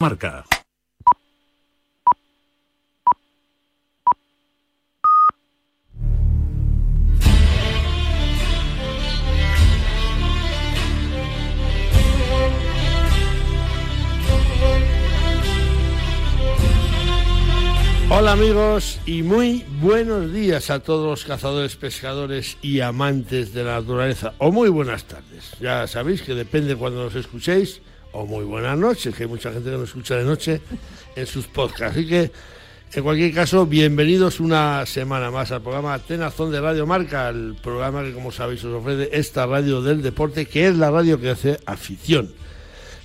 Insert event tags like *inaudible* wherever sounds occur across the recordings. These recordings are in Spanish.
Marca. Hola amigos y muy buenos días a todos los cazadores, pescadores y amantes de la naturaleza. O muy buenas tardes. Ya sabéis que depende cuando nos escuchéis. O muy buenas noches, que hay mucha gente que nos escucha de noche en sus podcasts. Así que, en cualquier caso, bienvenidos una semana más al programa Tenazón de Radio Marca, el programa que, como sabéis, os ofrece esta radio del deporte, que es la radio que hace afición.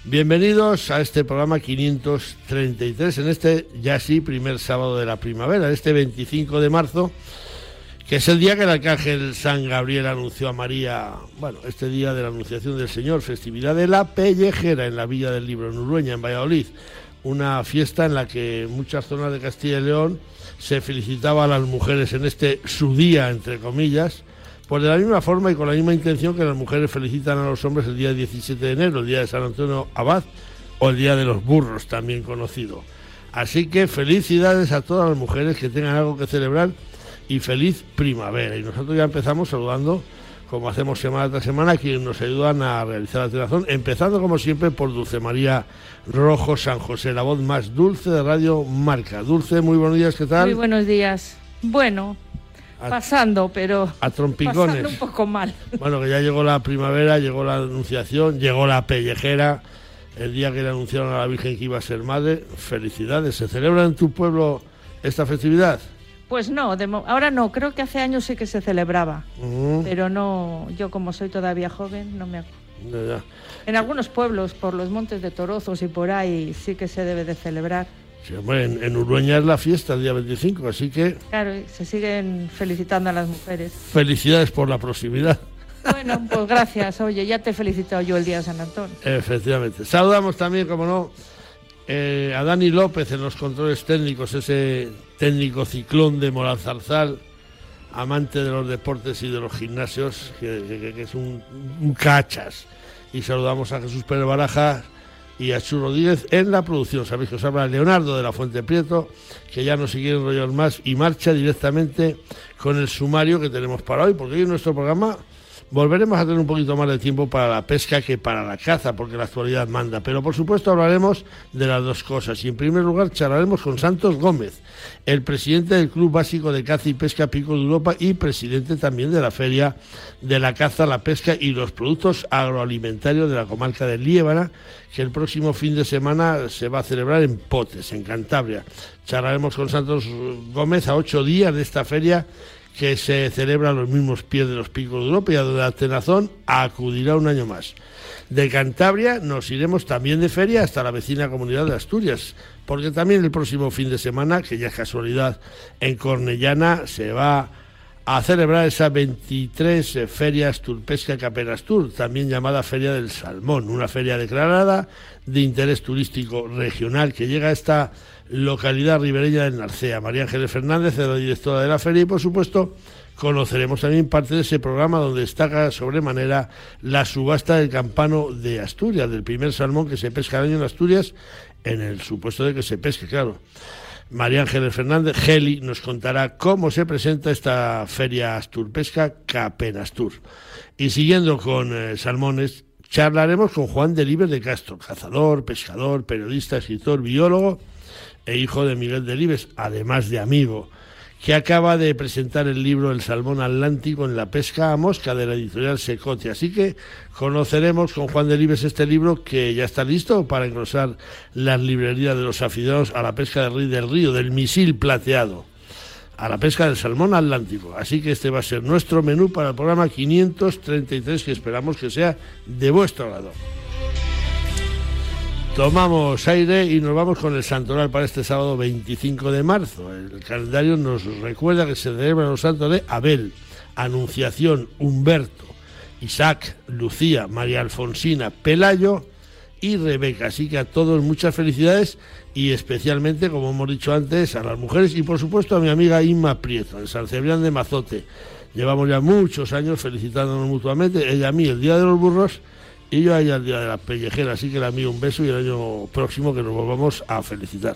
Bienvenidos a este programa 533, en este ya sí primer sábado de la primavera, este 25 de marzo, que es el día que el arcángel San Gabriel anunció a María, bueno, este día de la anunciación del Señor, festividad de la Pellejera en la Villa del Libro, en Urueña, en Valladolid, una fiesta en la que muchas zonas de Castilla y León se felicitaba a las mujeres en este su día, entre comillas, pues de la misma forma y con la misma intención que las mujeres felicitan a los hombres el día 17 de enero, el día de San Antonio Abad o el día de los burros, también conocido. Así que felicidades a todas las mujeres que tengan algo que celebrar y feliz primavera. Y nosotros ya empezamos saludando, como hacemos semana tras semana, a quienes nos ayudan a realizar la televisión, empezando como siempre por Dulce María Rojo San José, la voz más dulce de Radio Marca. Dulce, muy buenos días, ¿qué tal? Muy buenos días. Bueno, A- pasando, pero a trompicones. pasando un poco mal. Bueno, que ya llegó la primavera, llegó la anunciación, llegó la pellejera, el día que le anunciaron a la Virgen que iba a ser madre. Felicidades. ¿Se celebra en tu pueblo esta festividad? Pues no, de mo- ahora no, creo que hace años sí que se celebraba, Mm, pero no, yo como soy todavía joven, no me acuerdo. ya, ya. En algunos pueblos, por los montes de Torozos y por ahí, sí que se debe de celebrar. Sí, hombre, en, en Urueña es la fiesta el día 25, así que Claro, se siguen felicitando a las mujeres. felicidades por la proximidad. Bueno, pues gracias. Oye, ya te he felicitado yo el día de San Antonio. Efectivamente. Saludamos también, como no, eh, a Dani López en los controles técnicos, ese técnico ciclón de Moranzarzal, amante de los deportes y de los gimnasios, que, es un, cachas. Y saludamos a Jesús Pérez Baraja y a Chu Rodríguez en la producción. Sabéis que os habla Leonardo de la Fuente Prieto, que ya no quiere enrollar más y marcha directamente con el sumario que tenemos para hoy, porque hoy en nuestro programa Volveremos a tener un poquito más de tiempo para la pesca que para la caza, porque la actualidad manda. Pero por supuesto hablaremos de las dos cosas. Y en primer lugar charlaremos con Santos Gómez, el presidente del Club Básico de Caza y Pesca Pico de Europa y presidente también de la Feria de la Caza, la Pesca y los Productos Agroalimentarios de la comarca de Liébana, que el próximo fin de semana se va a celebrar en Potes, en Cantabria. Charlaremos con Santos Gómez a ocho días de esta feria que se celebra a los mismos pies de los picos de Europa y a donde la Tenazón acudirá un año más. De Cantabria nos iremos también de feria hasta la vecina comunidad de Asturias, porque también el próximo fin de semana, que ya es casualidad, en Cornellana se va a celebrar esa 23 eh, Feria Asturpesca Capenastur, también llamada Feria del Salmón, una feria declarada de interés turístico regional que llega a esta localidad ribereña del Narcea. María Ángeles Fernández es la directora de la feria y, por supuesto, conoceremos también parte de ese programa donde destaca sobremanera la subasta del campano de Asturias, del primer salmón que se pesca al año en Asturias, en el supuesto de que se pesque, claro. María Ángeles Fernández, Geli, nos contará cómo se presenta esta feria asturpesca Capenastur. Y siguiendo con eh, salmones, charlaremos con Juan Delibes de Castro, cazador, pescador, periodista, escritor, biólogo e hijo de Miguel Delibes, además de amigo, que acaba de presentar el libro El Salmón Atlántico en la pesca a mosca de la editorial Secote. Así que conoceremos con Juan Delibes este libro que ya está listo para engrosar las librerías de los aficionados a la pesca del del río, del misil plateado, a la pesca del salmón atlántico. Así que este va a ser nuestro menú para el programa 533 que esperamos que sea de vuestro lado. Tomamos aire y nos vamos con el santoral para este sábado 25 de marzo. El calendario nos recuerda que se celebran los santos de Abel, Anunciación, Humberto, Isaac, Lucía, María Alfonsina, Pelayo y Rebeca. Así que a todos muchas felicidades y especialmente, como hemos dicho antes, a las mujeres y por supuesto a mi amiga Inma Prieto, en San Cebrián de Mazote. Llevamos ya muchos años felicitándonos mutuamente, ella a mí el Día de los Burros y yo allá al día de la pellejera, así que le envío un beso y el año próximo que nos volvamos a felicitar.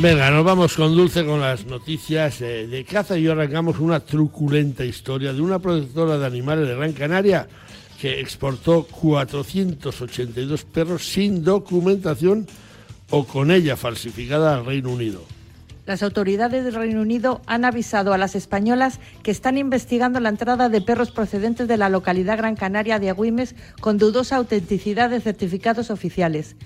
Venga, nos vamos con Dulce con las noticias eh, de caza y arrancamos una truculenta historia de una protectora de animales de Gran Canaria que exportó 482 perros sin documentación o con ella falsificada al Reino Unido. Las autoridades del Reino Unido han avisado a las españolas que están investigando la entrada de perros procedentes de la localidad Gran Canaria de Agüimes con dudosa autenticidad de certificados oficiales.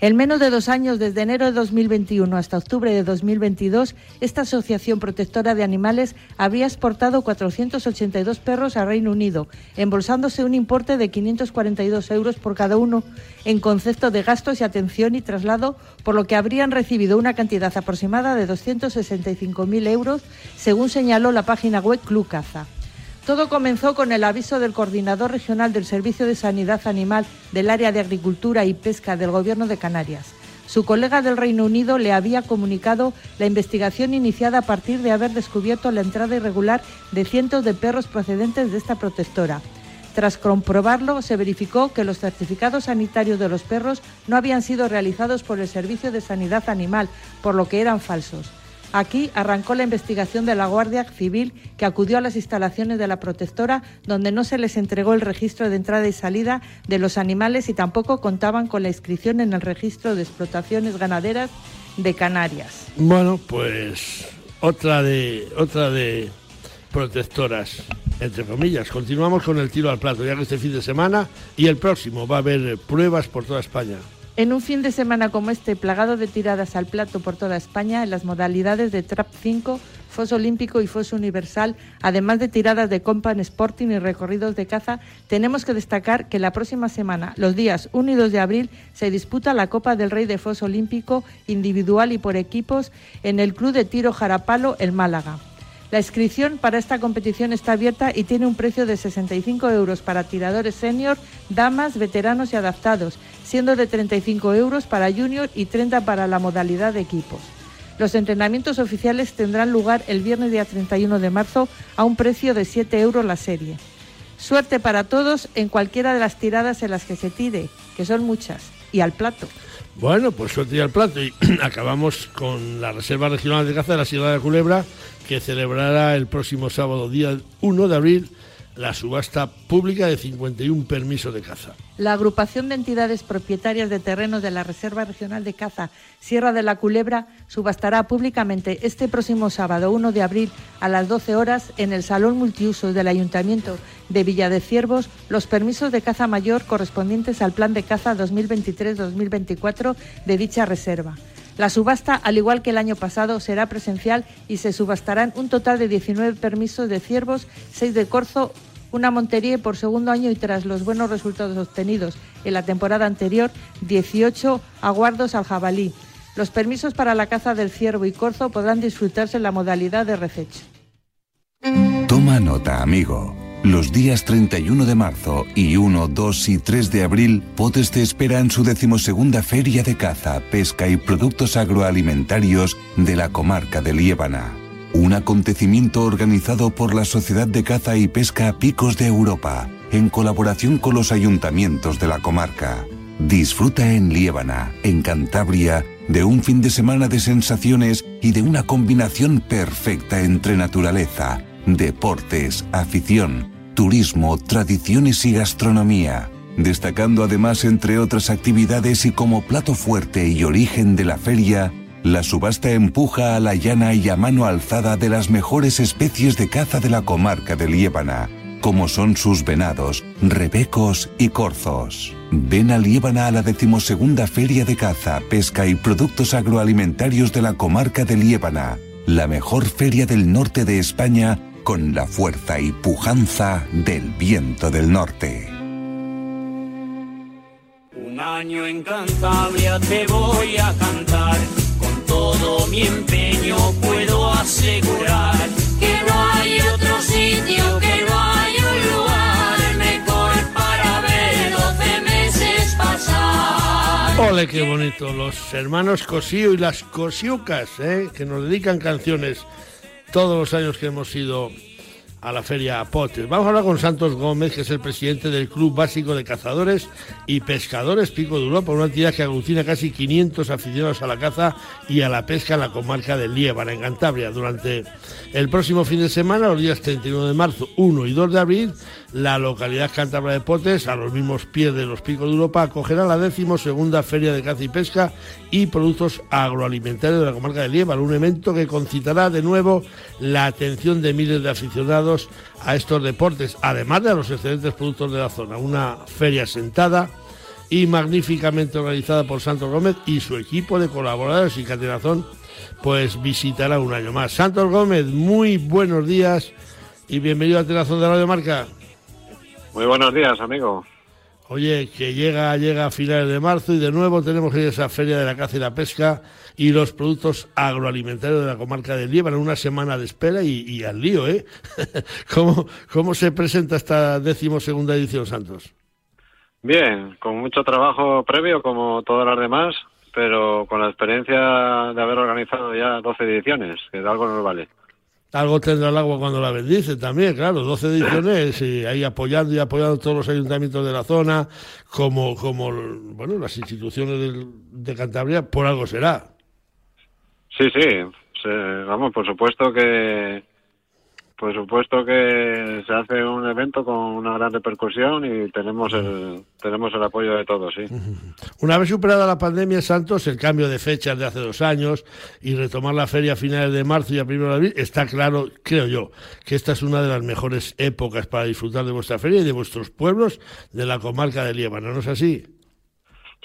En menos de dos años, desde enero de 2021 hasta octubre de 2022, esta Asociación Protectora de Animales habría exportado 482 perros a Reino Unido, embolsándose un importe de 542 euros por cada uno en concepto de gastos y atención y traslado, por lo que habrían recibido una cantidad aproximada de 265.000 euros, según señaló la página web Club Caza. Todo comenzó con el aviso del coordinador regional del Servicio de Sanidad Animal del área de Agricultura y Pesca del Gobierno de Canarias. Su colega del Reino Unido le había comunicado la investigación iniciada a partir de haber descubierto la entrada irregular de cientos de perros procedentes de esta protectora. Tras comprobarlo, se verificó que los certificados sanitarios de los perros no habían sido realizados por el Servicio de Sanidad Animal, por lo que eran falsos. Aquí arrancó la investigación de la Guardia Civil que acudió a las instalaciones de la protectora donde no se les entregó el registro de entrada y salida de los animales y tampoco contaban con la inscripción en el registro de explotaciones ganaderas de Canarias. Bueno, pues otra de otra de protectoras entre comillas. Continuamos con el tiro al plato, ya que este fin de semana y el próximo va a haber pruebas por toda España. En un fin de semana como este, plagado de tiradas al plato por toda España, en las modalidades de Trap 5, Foso Olímpico y Foso Universal, además de tiradas de Compan Sporting y recorridos de caza, tenemos que destacar que la próxima semana, los días 1 y 2 de abril, se disputa la Copa del Rey de Foso Olímpico individual y por equipos en el Club de Tiro Jarapalo, el Málaga. La inscripción para esta competición está abierta y tiene un precio de 65 euros para tiradores senior, damas, veteranos y adaptados, siendo de 35 euros para junior y 30 para la modalidad de equipos. Los entrenamientos oficiales tendrán lugar el viernes día 31 de marzo a un precio de 7 euros la serie. Suerte para todos en cualquiera de las tiradas en las que se tire, que son muchas, y al plato. Bueno, pues suerte y al plato. Y *clears throat* acabamos con la Reserva Regional de Caza de la Sierra de Culebra, que celebrará el próximo sábado, día 1 de abril, la subasta pública de 51 permisos de caza. La agrupación de entidades propietarias de terrenos de la Reserva Regional de Caza Sierra de la Culebra subastará públicamente este próximo sábado 1 de abril a las 12 horas en el Salón Multiusos del Ayuntamiento de Villa de Ciervos los permisos de caza mayor correspondientes al Plan de Caza 2023-2024 de dicha reserva. La subasta, al igual que el año pasado, será presencial y se subastarán un total de 19 permisos de ciervos, 6 de corzo, una montería por segundo año y tras los buenos resultados obtenidos en la temporada anterior, 18 aguardos al jabalí. Los permisos para la caza del ciervo y corzo podrán disfrutarse en la modalidad de rececho. Toma nota, amigo. Los días 31 de marzo y 1, 2 y 3 de abril, Potes te espera en su decimosegunda Feria de Caza, Pesca y Productos Agroalimentarios de la comarca de Liébana. Un acontecimiento organizado por la Sociedad de Caza y Pesca Picos de Europa, en colaboración con los ayuntamientos de la comarca. Disfruta en Liébana, en Cantabria, de un fin de semana de sensaciones y de una combinación perfecta entre naturaleza, deportes, afición, turismo, tradiciones y gastronomía, destacando además entre otras actividades y como plato fuerte y origen de la feria, la subasta empuja a la llana y a mano alzada de las mejores especies de caza de la comarca de Liébana, como son sus venados, rebecos y corzos. Ven a Liébana a la decimosegunda Feria de Caza, Pesca y Productos Agroalimentarios de la comarca de Liébana, la mejor feria del norte de España con la fuerza y pujanza del viento del norte. Una año en Cantabria te voy a cantar. Con todo mi empeño puedo asegurar que no hay otro sitio, que no hay un lugar mejor para ver 12 meses pasar. Ole, qué bonito. Los hermanos Cosío y las Cosiucas, ¿eh? que nos dedican canciones todos los años que hemos ido a la Feria Potes. Vamos a hablar con Santos Gómez, que es el presidente del Club Básico de Cazadores y Pescadores Pico de Europa, una entidad que aglutina casi 500 aficionados a la caza y a la pesca en la comarca de Liébana, en Cantabria. Durante el próximo fin de semana, los días 31 de marzo, 1 y 2 de abril, la localidad cántabra de Potes, a los mismos pies de los Picos de Europa, acogerá la décimo segunda Feria de Caza y Pesca y Productos Agroalimentarios de la comarca de Liébana, un evento que concitará de nuevo la atención de miles de aficionados a estos deportes, además de a los excelentes productos de la zona. Una feria sentada y magníficamente organizada por Santos Gómez y su equipo de colaboradores y Catenazón, pues visitará un año más. Santos Gómez, muy buenos días y bienvenido a Tenazón de Radio Marca. Muy buenos días, amigo. Oye, que llega, llega a finales de marzo y de nuevo tenemos esa feria de la caza y la pesca y los productos agroalimentarios de la comarca de Líbano, una semana de espera y, al lío, ¿eh? *laughs* ¿Cómo, ¿Cómo se presenta esta decimosegunda edición, Santos? Bien, con mucho trabajo previo, como todas las demás, pero con la experiencia de haber organizado ya 12 ediciones, que de algo nos vale algo tendrá el agua cuando la bendice también, claro, 12 ediciones y ahí apoyando y apoyando todos los ayuntamientos de la zona, como, como bueno, las instituciones de Cantabria, por algo será. Sí, sí, vamos, por supuesto que por supuesto que se hace un evento con una gran repercusión y tenemos el tenemos el apoyo de todos, sí. *laughs* Una vez superada la pandemia, Santos, el cambio de fechas de hace dos años y retomar la feria a finales de marzo y a primero de abril, está claro, creo yo, que esta es una de las mejores épocas para disfrutar de vuestra feria y de vuestros pueblos de la comarca de Líbano, ¿no es así?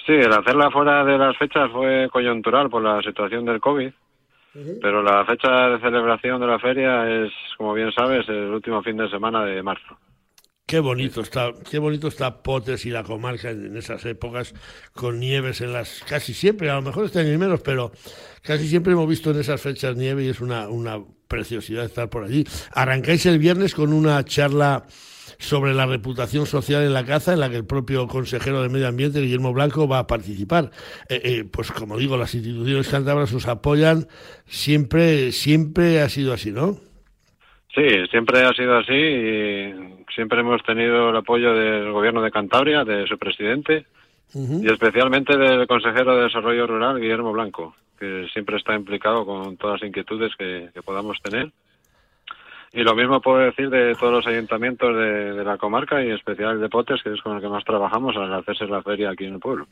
Sí, el hacerla fuera de las fechas fue coyuntural por la situación del COVID pero la fecha de celebración de la feria es, como bien sabes, el último fin de semana de marzo. Qué bonito está, qué bonito está Potes y la comarca en esas épocas con nieves en las casi siempre, a lo mejor este año y menos, pero casi siempre hemos visto en esas fechas nieve y es una, una preciosidad estar por allí. Arrancáis el viernes con una charla sobre la reputación social en la caza, en la que el propio consejero de Medio Ambiente, Guillermo Blanco, va a participar. Eh, eh, pues como digo, las instituciones cántabras os apoyan, siempre, siempre ha sido así, ¿no? Sí, siempre ha sido así y siempre hemos tenido el apoyo del gobierno de Cantabria, de su presidente y especialmente del consejero de Desarrollo Rural, Guillermo Blanco, que siempre está implicado con todas las inquietudes que podamos tener y lo mismo puedo decir de todos los ayuntamientos de, la comarca y en especial de Potes, que es con el que más trabajamos al hacerse la feria aquí en el pueblo.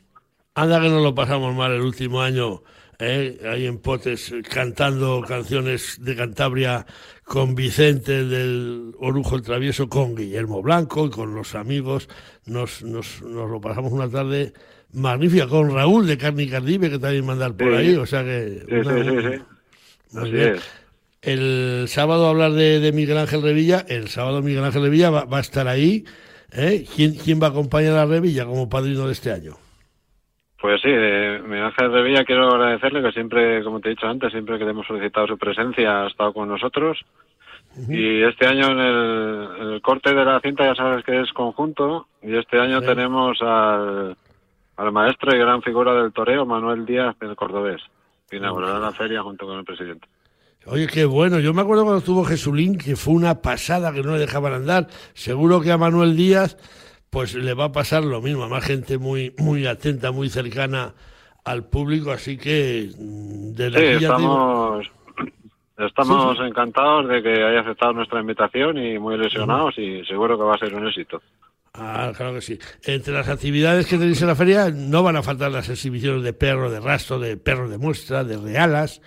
Anda que no lo pasamos mal el último año, ¿eh? ahí en Potes, cantando canciones de Cantabria con Vicente del Orujo el Travieso, con Guillermo Blanco y con los amigos. Nos, nos, nos lo pasamos una tarde magnífica con Raúl de Carni Cardive, que también mandar por ahí, o sea que... Sí, sí, sí, Así es el sábado hablar de, Miguel Ángel Revilla, el sábado Miguel Ángel Revilla va, a estar ahí. ¿eh? ¿Quién, ¿Quién, va a acompañar a Revilla como padrino de este año? Pues sí, eh, Miguel Ángel Revilla quiero agradecerle que siempre, como te he dicho antes, siempre que le hemos solicitado su presencia ha estado con nosotros. Y este año en el, corte de la cinta ya sabes que es conjunto y este año tenemos al, al maestro y gran figura del toreo, Manuel Díaz del Cordobés, que inaugurará la feria junto con el presidente. Oye, qué bueno. Yo me acuerdo cuando estuvo Jesulín, que fue una pasada que no le dejaban andar. Seguro que a Manuel Díaz, pues le va a pasar lo mismo. Más gente muy, muy atenta, muy cercana al público. Así que, mm, desde sí, estamos, estamos encantados de que haya aceptado nuestra invitación y muy ilusionados y seguro que va a ser un éxito. Ah, claro que sí. Entre las actividades que tenéis en la feria no van a faltar las exhibiciones de perro de rastro, de perro de muestra, de realas,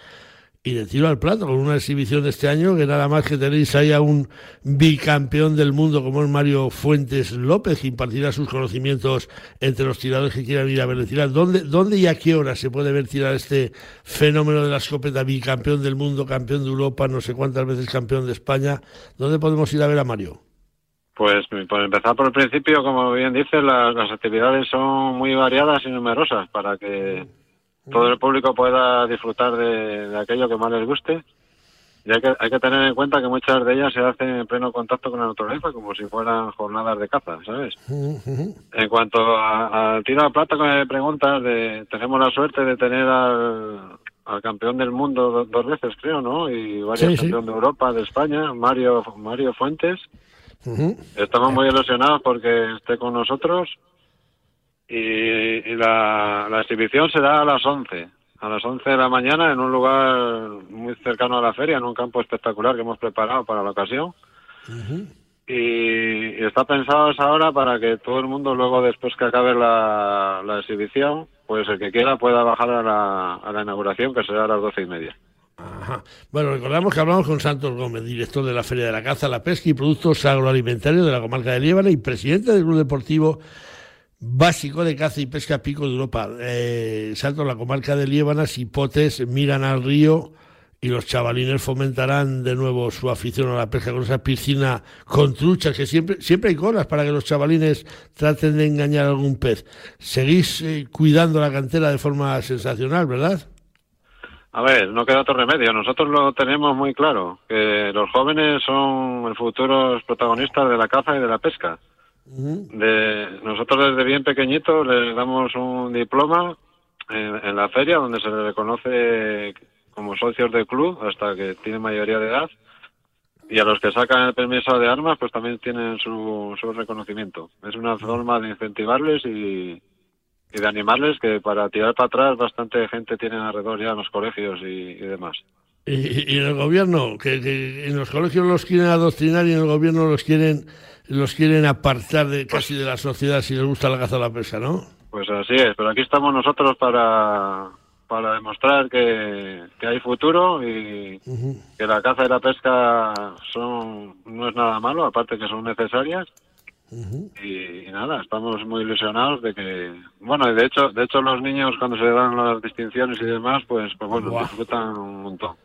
y de tiro al plato con una exhibición de este año que nada más que tenéis ahí a un bicampeón del mundo como es Mario Fuentes López impartirá sus conocimientos entre los tiradores que quieran ir a ver tirar. ¿Dónde, ¿Dónde y a qué hora se puede ver tirar este fenómeno de la escopeta bicampeón del mundo, campeón de Europa, no sé cuántas veces campeón de España? ¿Dónde podemos ir a ver a Mario? Pues por empezar por el principio, como bien dices, las, las actividades son muy variadas y numerosas para que todo el público pueda disfrutar de, de aquello que más les guste. Y hay que, hay que tener en cuenta que muchas de ellas se hacen en pleno contacto con la naturaleza, como si fueran jornadas de caza, ¿sabes? En cuanto a- al tiro a plata me preguntas, de, tenemos la suerte de tener al, al campeón del mundo do- dos veces, creo, ¿no? Y varios Sí, sí. campeón de Europa, de España, Mario, Mario Fuentes. Estamos muy ilusionados porque esté con nosotros y, la, la exhibición será a las 11, a las 11 de la mañana en un lugar muy cercano a la feria, en un campo espectacular que hemos preparado para la ocasión. y, y está pensado esa hora para que todo el mundo luego después que acabe la, la exhibición, pues el que quiera pueda bajar a la, a la inauguración que será a las doce y media. Ajá. Bueno, recordamos que hablamos con Santos Gómez, director de la Feria de la Caza, la Pesca y Productos Agroalimentarios de la comarca de Liébana y presidente del Club Deportivo Básico de Caza y Pesca Pico de Europa. Eh, Santos, la comarca de Liébana, Sipotes miran al río y los chavalines fomentarán de nuevo su afición a la pesca con esa piscina con truchas, que siempre, siempre hay colas para que los chavalines traten de engañar a algún pez. Seguís eh, cuidando la cantera de forma sensacional, ¿verdad? A ver, no queda otro remedio. Nosotros lo tenemos muy claro, que los jóvenes son el futuros protagonistas de la caza y de la pesca. De, nosotros desde bien pequeñitos les damos un diploma en, en la feria donde se les reconoce como socios del club hasta que tienen mayoría de edad y a los que sacan el permiso de armas pues también tienen su, su reconocimiento. Es una forma de incentivarles y, y de animarles que para tirar para atrás bastante gente tiene alrededor ya en los colegios y, y demás. Y, y en el gobierno, que, que en los colegios los quieren adoctrinar y en el gobierno los quieren los quieren apartar de casi de la sociedad si les gusta la caza o la pesca, ¿no? Pues así es, pero aquí estamos nosotros para, para demostrar que, que hay futuro y que la caza y la pesca son no es nada malo, aparte que son necesarias. y, y nada, estamos muy ilusionados de que, bueno, y de hecho, de hecho los niños cuando se dan las distinciones y demás, pues, pues bueno, disfrutan un montón.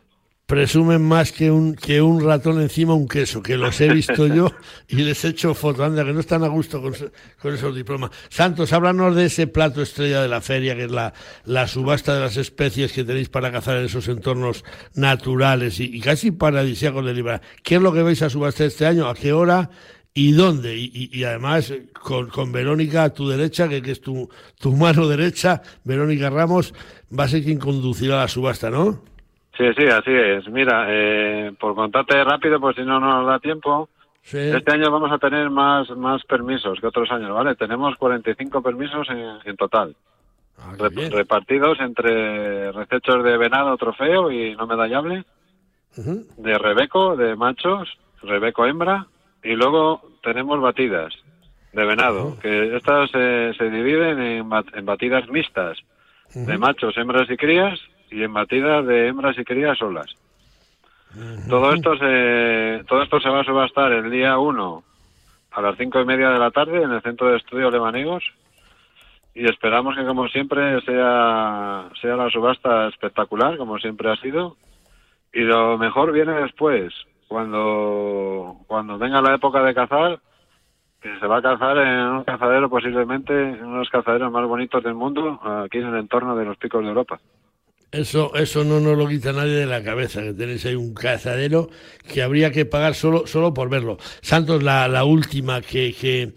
Presumen más que un que un ratón encima un queso, que los he visto yo *laughs* y les he hecho foto, anda, que no están a gusto con, con esos diplomas. Santos, háblanos de ese plato estrella de la feria, que es la, la subasta de las especies que tenéis para cazar en esos entornos naturales y, y casi paradisíacos de Libra. ¿Qué es lo que vais a subastar este año? ¿A qué hora? ¿Y dónde? Y, y- y además con, con Verónica a tu derecha, que, que es tu, tu mano derecha, Verónica Ramos, va a ser quien conducirá la subasta, ¿no? Sí, sí, así es. Mira, eh, por contarte rápido, pues si no nos da tiempo, Sí. Este año vamos a tener más, más permisos que otros años, ¿vale? Tenemos 45 permisos en, en total, Ah, rep- repartidos entre recechos de venado trofeo y no medallable, de rebeco, de machos, rebeco hembra, y luego tenemos batidas de venado, que estas eh, se dividen en, bat- en batidas mixtas, de machos, hembras y crías, y en batidas de hembras y crías solas. Todo esto se, todo esto se va a subastar el día 1 a las cinco y media de la tarde en el Centro de Estudios Lebanegos y esperamos que como siempre sea, sea la subasta espectacular, como siempre ha sido. Y lo mejor viene después, cuando, cuando venga la época de cazar, que se va a cazar en un cazadero posiblemente, en uno de los cazaderos más bonitos del mundo, aquí en el entorno de los picos de Europa. Eso, eso no nos lo quita nadie de la cabeza, que tenéis ahí un cazadero que habría que pagar solo, solo por verlo. Santos, la, la última, que, que,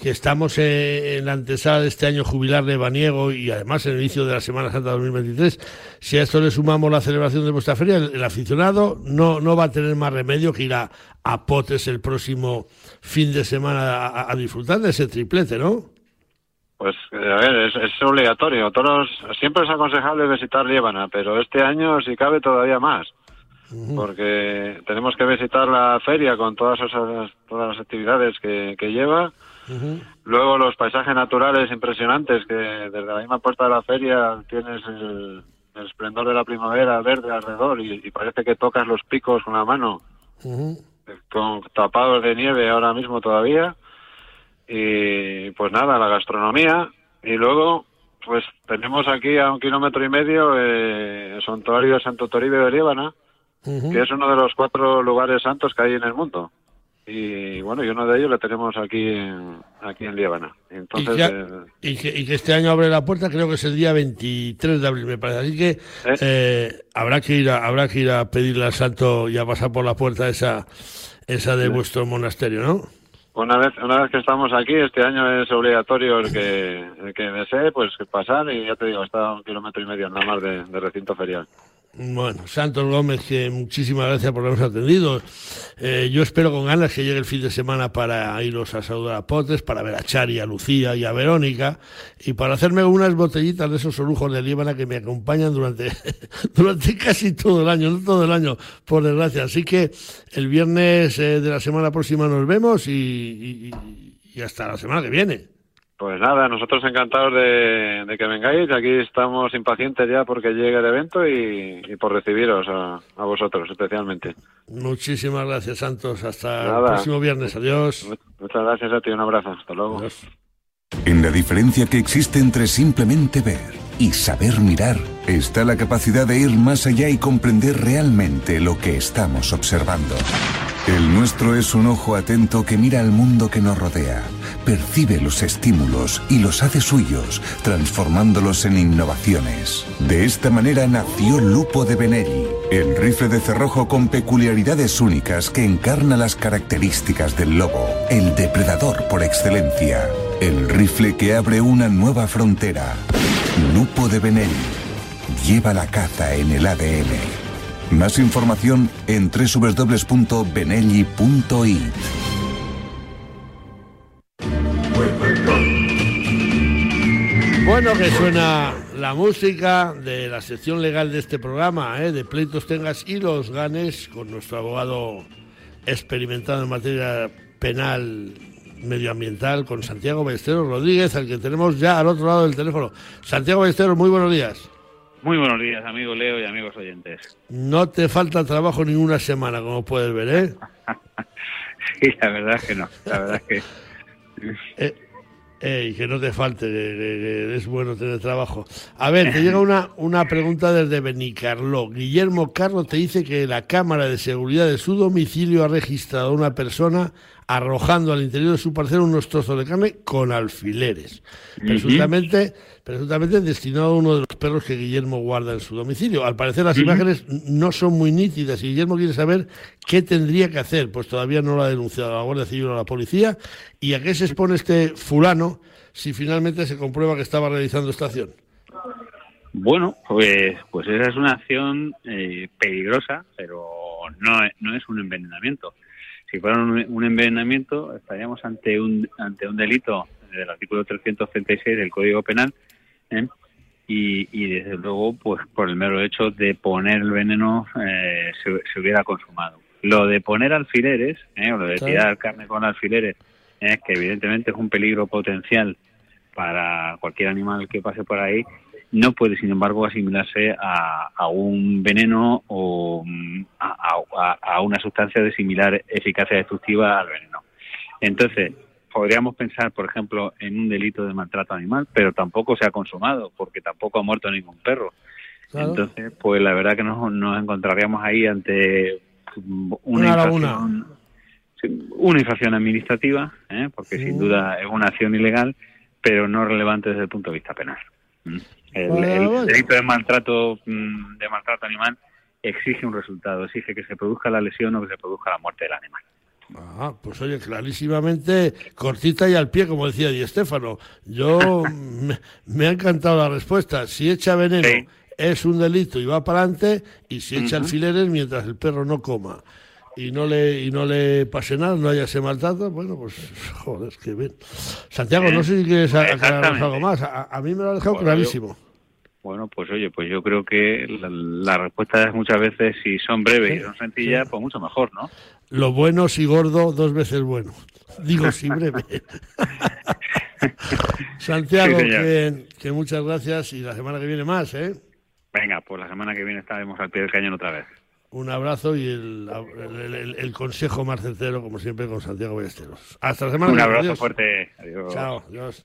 que estamos en la antesala de este año jubilar de Baniego y además en el inicio de la Semana Santa 2023, si a esto le sumamos la celebración de vuestra feria, el, aficionado no, no va a tener más remedio que ir a, a Potes el próximo fin de semana a disfrutar de ese triplete, ¿no? Pues, eh, a ver, es, es obligatorio. Todos, siempre es aconsejable visitar Líbana, pero este año, si cabe, todavía más. Porque tenemos que visitar la feria con todas esas, todas las actividades que, que lleva. Luego los paisajes naturales impresionantes, que desde la misma puerta de la feria tienes el, el esplendor de la primavera verde alrededor y, y parece que tocas los picos con la mano, con tapados de nieve ahora mismo todavía y pues nada, la gastronomía y luego pues tenemos aquí a un kilómetro y medio eh, el santuario de Santo Toribio de Líbana, que es uno de los cuatro lugares santos que hay en el mundo. Y, bueno, y uno de ellos lo tenemos aquí en, aquí en Líbana. Entonces, y, que, eh, y que- y que este año abre la puerta, creo que es el día 23 de abril, me parece. Así que eh, habrá que ir a, habrá que ir a pedirle al santo y a pasar por la puerta esa, esa de vuestro monasterio, ¿no? Una vez una vez que estamos aquí, este año es obligatorio el que, el que desee, pues pasar y ya te digo, está un kilómetro y medio nada más de, de recinto ferial. Bueno, Santos Gómez, que muchísimas gracias por habernos atendido. Eh, yo espero con ganas que llegue el fin de semana para iros a saludar a Potes, para ver a Chari, a Lucía y a Verónica, y para hacerme unas botellitas de esos orujos de Líbana que me acompañan durante, *laughs* durante casi todo el año, no todo el año, por desgracia. Así que el viernes eh, de la semana próxima nos vemos y- y- y hasta la semana que viene. Pues nada, nosotros encantados de, de que vengáis. Aquí estamos impacientes ya porque llegue el evento y, y por recibiros a, a vosotros especialmente. Muchísimas gracias, Santos. Hasta el Nada. próximo viernes. Adiós. Muchas gracias a ti, un abrazo. Hasta luego. En la diferencia que existe entre simplemente ver y saber mirar está la capacidad de ir más allá y comprender realmente lo que estamos observando. El nuestro es un ojo atento que mira al mundo que nos rodea, percibe los estímulos y los hace suyos, transformándolos en innovaciones. De esta manera nació Lupo de Benelli, el rifle de cerrojo con peculiaridades únicas que encarna las características del lobo, el depredador por excelencia. El rifle que abre una nueva frontera. Lupo de Benelli. Lleva la caza en el ADN. Más información en www.benelli.it. Bueno, que suena la música de la sección legal de este programa, ¿eh? de Pleitos Tengas y los Ganes, con nuestro abogado experimentado en materia penal medioambiental, con Santiago Ballesteros Rodríguez, al que tenemos ya al otro lado del teléfono. Santiago Ballesteros, muy buenos días. Muy buenos días, amigo Leo y amigos oyentes. No te falta trabajo ninguna semana, como puedes ver, ¿eh? *laughs* Sí, la verdad es que no. La verdad es que *laughs* Eh, eh, que no te falte, es bueno tener trabajo. A ver, te llega una, una pregunta desde Benicarló. Guillermo Carlos te dice que la cámara de seguridad de su domicilio ha registrado a una persona arrojando al interior de su parcela unos trozos de carne con alfileres, presuntamente, presuntamente destinado a uno de los perros que Guillermo guarda en su domicilio. Al parecer las imágenes no son muy nítidas y Guillermo quiere saber qué tendría que hacer, pues todavía no lo ha denunciado a la Guardia Civil o a la policía, y a qué se expone este fulano si finalmente se comprueba que estaba realizando esta acción. Bueno, pues, pues esa es una acción eh, peligrosa, pero no, es- no es un envenenamiento. Si fuera un, un envenenamiento, estaríamos ante un, ante un delito del artículo 336 del Código Penal, ¿eh? y, y desde luego, pues por el mero hecho de poner el veneno, eh, se, se hubiera consumado. Lo de poner alfileres, ¿eh? o lo de tirar carne con alfileres, ¿eh? que evidentemente es un peligro potencial para cualquier animal que pase por ahí, no puede, sin embargo, asimilarse a, a un veneno o mm, a, a- a una sustancia de similar eficacia destructiva al veneno. Entonces, podríamos pensar, por ejemplo, en un delito de maltrato animal, pero tampoco se ha consumado, porque tampoco ha muerto ningún perro. Claro. Entonces, pues la verdad que nos, nos encontraríamos ahí ante mm, Una una, laguna. infracción, sí, una infracción administrativa, ¿eh? porque sin duda es una acción ilegal, pero no relevante desde el punto de vista penal. ¿Mm? El, delito de maltrato mm, de maltrato animal exige un resultado, exige que se produzca la lesión o que se produzca la muerte del animal. Ah, pues oye, clarísimamente cortita y al pie, como decía Di Stéfano. Yo *laughs* me, me ha encantado la respuesta. Si echa veneno Sí. es un delito y va para adelante, y si echa alfileres mientras el perro no coma y no le y no le pase nada, no haya ese maltrato, bueno, pues *laughs* joder, qué bien. Santiago, no sé si quieres aclararnos algo más. A, a mí me lo ha dejado Bueno, clarísimo. Bueno, pues oye, pues yo creo que la, la respuesta es muchas veces, si son breves y son sencillas, sí. pues mucho mejor, ¿no? Lo bueno si gordo, dos veces bueno. Digo, si breve. *laughs* Santiago, Sí, que, que muchas gracias y la semana que viene más, ¿eh? Venga, pues la semana que viene estaremos al pie del cañón otra vez. Un abrazo y el, el- el- el consejo más certero, como siempre, con Santiago Ballesteros. Hasta la semana Un que viene. abrazo Adiós. fuerte. Adiós. Chao, adiós.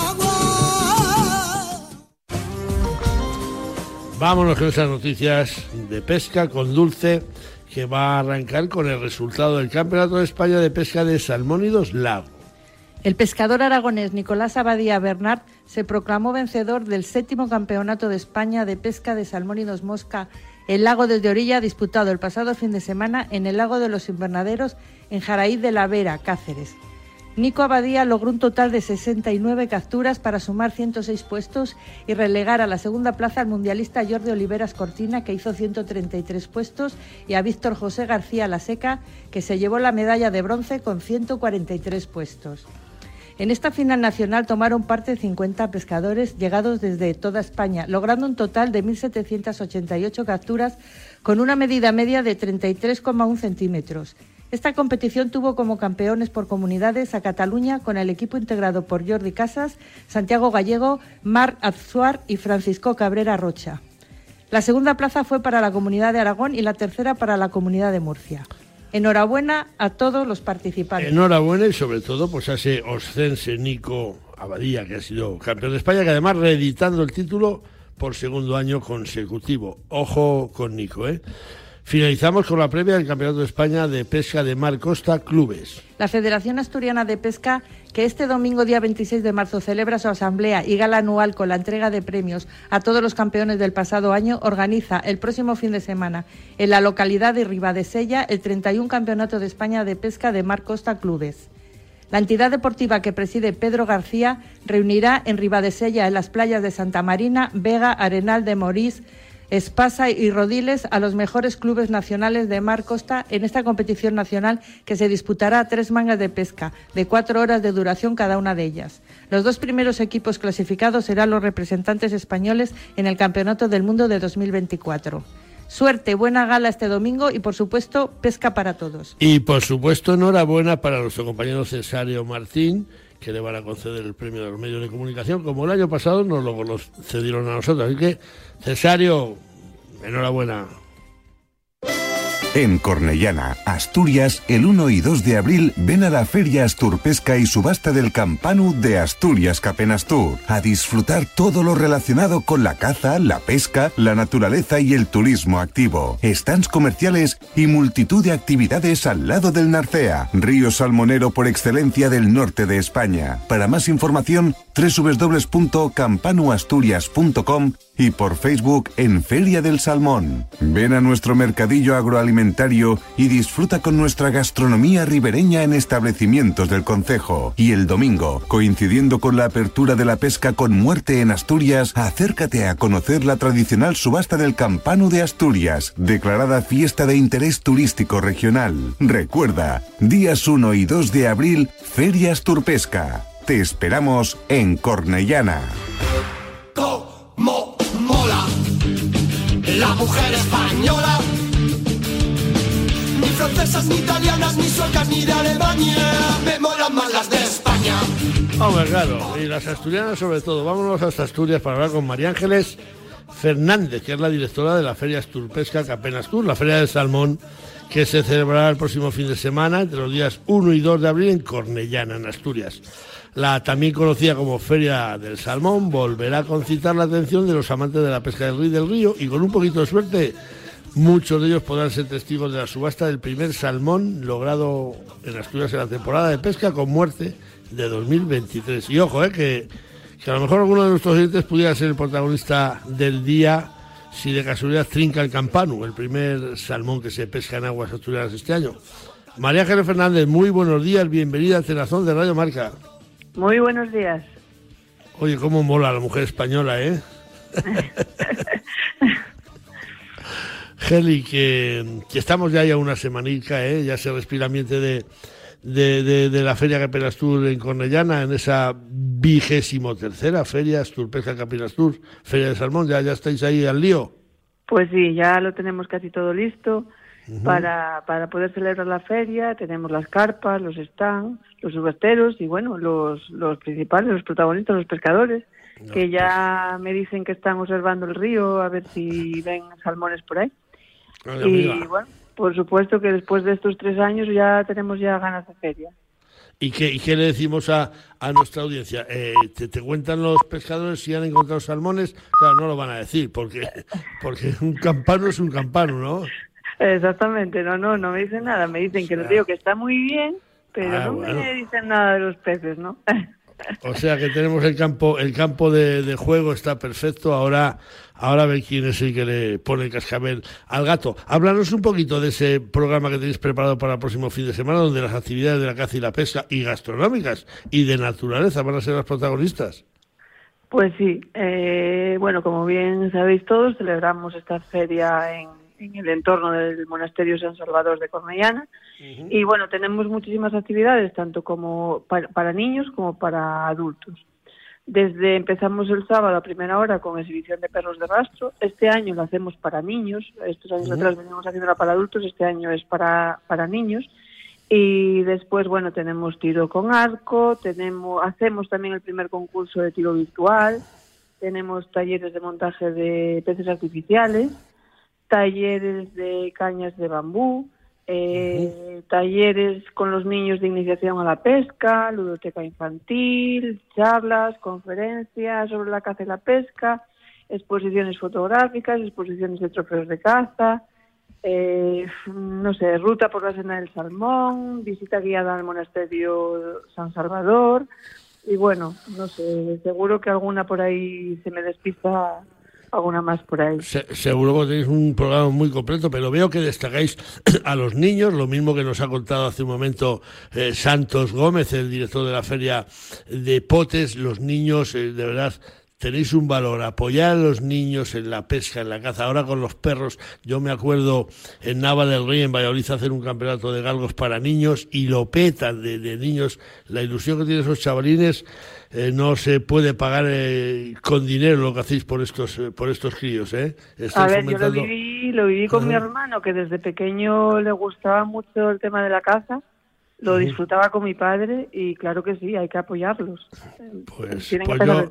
Vámonos con esas noticias de pesca con Dulce que va a arrancar con el resultado del Campeonato de España de Pesca de Salmónidos Lago. El pescador aragonés Nicolás Abadía Bernard se proclamó vencedor del séptimo Campeonato de España de Pesca de Salmónidos Mosca el lago desde orilla disputado el pasado fin de semana en el lago de los Invernaderos en Jaraíz de la Vera, Cáceres. Nico Abadía logró un total de 69 capturas para sumar 106 puestos y relegar a la segunda plaza al mundialista Jordi Oliveras Cortina, que hizo 133 puestos, y a Víctor José García La Seca, que se llevó la medalla de bronce con 143 puestos. En esta final nacional tomaron parte 50 pescadores llegados desde toda España, logrando un total de 1.788 capturas con una medida media de 33,1 centímetros. Esta competición tuvo como campeones por comunidades a Cataluña con el equipo integrado por Jordi Casas, Santiago Gallego, Mar Azuar y Francisco Cabrera Rocha. La segunda plaza fue para la comunidad de Aragón y la tercera para la comunidad de Murcia. Enhorabuena a todos los participantes. Enhorabuena y sobre todo pues a ese oscense Nico Abadía que ha sido campeón de España, que además reeditando el título por segundo año consecutivo. Ojo con Nico, ¿eh? Finalizamos con la previa del Campeonato de España de Pesca de Mar Costa Clubes. La Federación Asturiana de Pesca, que este domingo día 26 de marzo celebra su asamblea y gala anual con la entrega de premios a todos los campeones del pasado año, organiza el próximo fin de semana en la localidad de Ribadesella el 31 Campeonato de España de Pesca de Mar Costa Clubes. La entidad deportiva que preside Pedro García reunirá en Ribadesella, en las playas de Santa Marina, Vega, Arenal de Morís, Espasa y Rodiles a los mejores clubes nacionales de Mar Costa en esta competición nacional que se disputará a tres mangas de pesca, de cuatro horas de duración cada una de ellas. Los dos primeros equipos clasificados serán los representantes españoles en el Campeonato del Mundo de 2024. Suerte, buena gala este domingo y por supuesto pesca para todos. Y por supuesto enhorabuena para nuestro compañero Cesario Martín que le van a conceder el premio de los medios de comunicación, como el año pasado nos lo cedieron a nosotros. Así que, Cesario, enhorabuena. En Cornellana, Asturias, el 1 y 2 de abril ven a la Feria Asturpesca y subasta del Campanu de Asturias Capenastur a disfrutar todo lo relacionado con la caza, la pesca, la naturaleza y el turismo activo. Stands comerciales y multitud de actividades al lado del Narcea, río salmonero por excelencia del norte de España. Para más información, www.campanuasturias.com y por Facebook en Feria del Salmón. Ven a nuestro mercadillo agroalimentario y disfruta con nuestra gastronomía ribereña en establecimientos del concejo. Y el domingo, coincidiendo con la apertura de la pesca con muerte en Asturias, acércate a conocer la tradicional subasta del Campano de Asturias, declarada fiesta de interés turístico regional. Recuerda, días 1 y 2 de abril, Feria Asturpesca. Te esperamos en Cornellana. Mujer española. Ni francesas, ni italianas, ni suecas, ni de Alemania. Me molan más las de España. Hombre, claro, y las asturianas sobre todo. Vámonos hasta Asturias para hablar con María Ángeles Fernández, que es la directora de la Feria Asturpesca Capenastur, la Feria del Salmón, que se celebrará el próximo fin de semana, entre los días 1 y 2 de abril, en Cornellana, en Asturias. La también conocida como Feria del Salmón volverá a concitar la atención de los amantes de la pesca del río del río y con un poquito de suerte muchos de ellos podrán ser testigos de la subasta del primer salmón logrado en Asturias en la temporada de pesca con muerte de 2023. Y ojo, eh, que, a lo mejor alguno de nuestros oyentes pudiera ser el protagonista del día si de casualidad trinca el campanu, el primer salmón que se pesca en aguas asturianas este año. María Ángeles Fernández, muy buenos días, bienvenida a Cenazón de Radio Marca. Muy buenos días. Oye, cómo mola la mujer española, ¿eh? *laughs* Geli, que, que estamos ya ya una semanica, ¿eh? Ya se respira ambiente de, de, de, de la Feria Capenastur en Cornellana, en esa vigésimo tercera Feria Asturpesca Capenastur, Feria de Salmón, ya, ya estáis ahí al lío. Pues sí, ya lo tenemos casi todo listo para, para poder celebrar la feria. Tenemos las carpas, los stands, los subasteros y bueno, los, los principales, los protagonistas, los pescadores, que ya me dicen que están observando el río a ver si *laughs* ven salmones por ahí. y bueno, por supuesto que después de estos tres años ya tenemos ya ganas de feria. ¿Y qué, qué le decimos a, a nuestra audiencia? Eh, ¿te, ¿te, cuentan los pescadores si han encontrado salmones? Claro, no lo van a decir, porque, porque un campano es un campano, ¿no? Exactamente, no, no, no me dicen nada. Me dicen que el río que está muy bien, pero ah, no bueno. me dicen nada de los peces, ¿no? *laughs* O sea que tenemos el campo, el campo de, de, juego está perfecto. Ahora, ahora ve quién es el que le pone el cascabel al gato. Háblanos un poquito de ese programa que tenéis preparado para el próximo fin de semana, donde las actividades de la caza y la pesca y gastronómicas y de naturaleza van a ser las protagonistas. Pues sí, eh, bueno, como bien sabéis todos, celebramos esta feria en en el entorno del monasterio San Salvador de Cornellana. Uh -huh. Y bueno, tenemos muchísimas actividades, tanto como para, para, niños como para adultos. Desde empezamos el sábado a primera hora con exhibición de perros de rastro. Este año lo hacemos para niños. Estos años uh -huh. atrás veníamos haciéndola para adultos. Este año es para, para niños. Y después, bueno, tenemos tiro con arco, tenemos, hacemos también el primer concurso de tiro virtual, tenemos talleres de montaje de peces artificiales, talleres de cañas de bambú, eh, uh -huh. talleres con los niños de iniciación a la pesca, ludoteca infantil, charlas, conferencias sobre la caza y la pesca, exposiciones fotográficas, exposiciones de trofeos de caza, eh, no sé, ruta por la senda del salmón, visita guiada al monasterio San Salvador y bueno, no sé, seguro que alguna por ahí se me despista alguna más por ahí. Se, seguro que tenéis un programa muy completo, pero veo que destacáis *clears throat* a los niños, lo mismo que nos ha contado hace un momento eh, Santos Gómez, el director de la feria de Potes, los niños, eh, de verdad, tenéis un valor, apoyar a los niños en la pesca, en la caza. Ahora con los perros, yo me acuerdo en Nava del Rey, en Valladolid, hacer un campeonato de galgos para niños y lo petan de, de niños. La ilusión que tienen esos chavalines eh, no se puede pagar eh, con dinero lo que hacéis por estos eh, por estos críos, ¿eh? A ver, fomentando... yo lo viví, lo viví con uh -huh. mi hermano, que desde pequeño le gustaba mucho el tema de la caza lo disfrutaba con mi padre y claro que sí, hay que apoyarlos. Pues, Tienen pues que yo,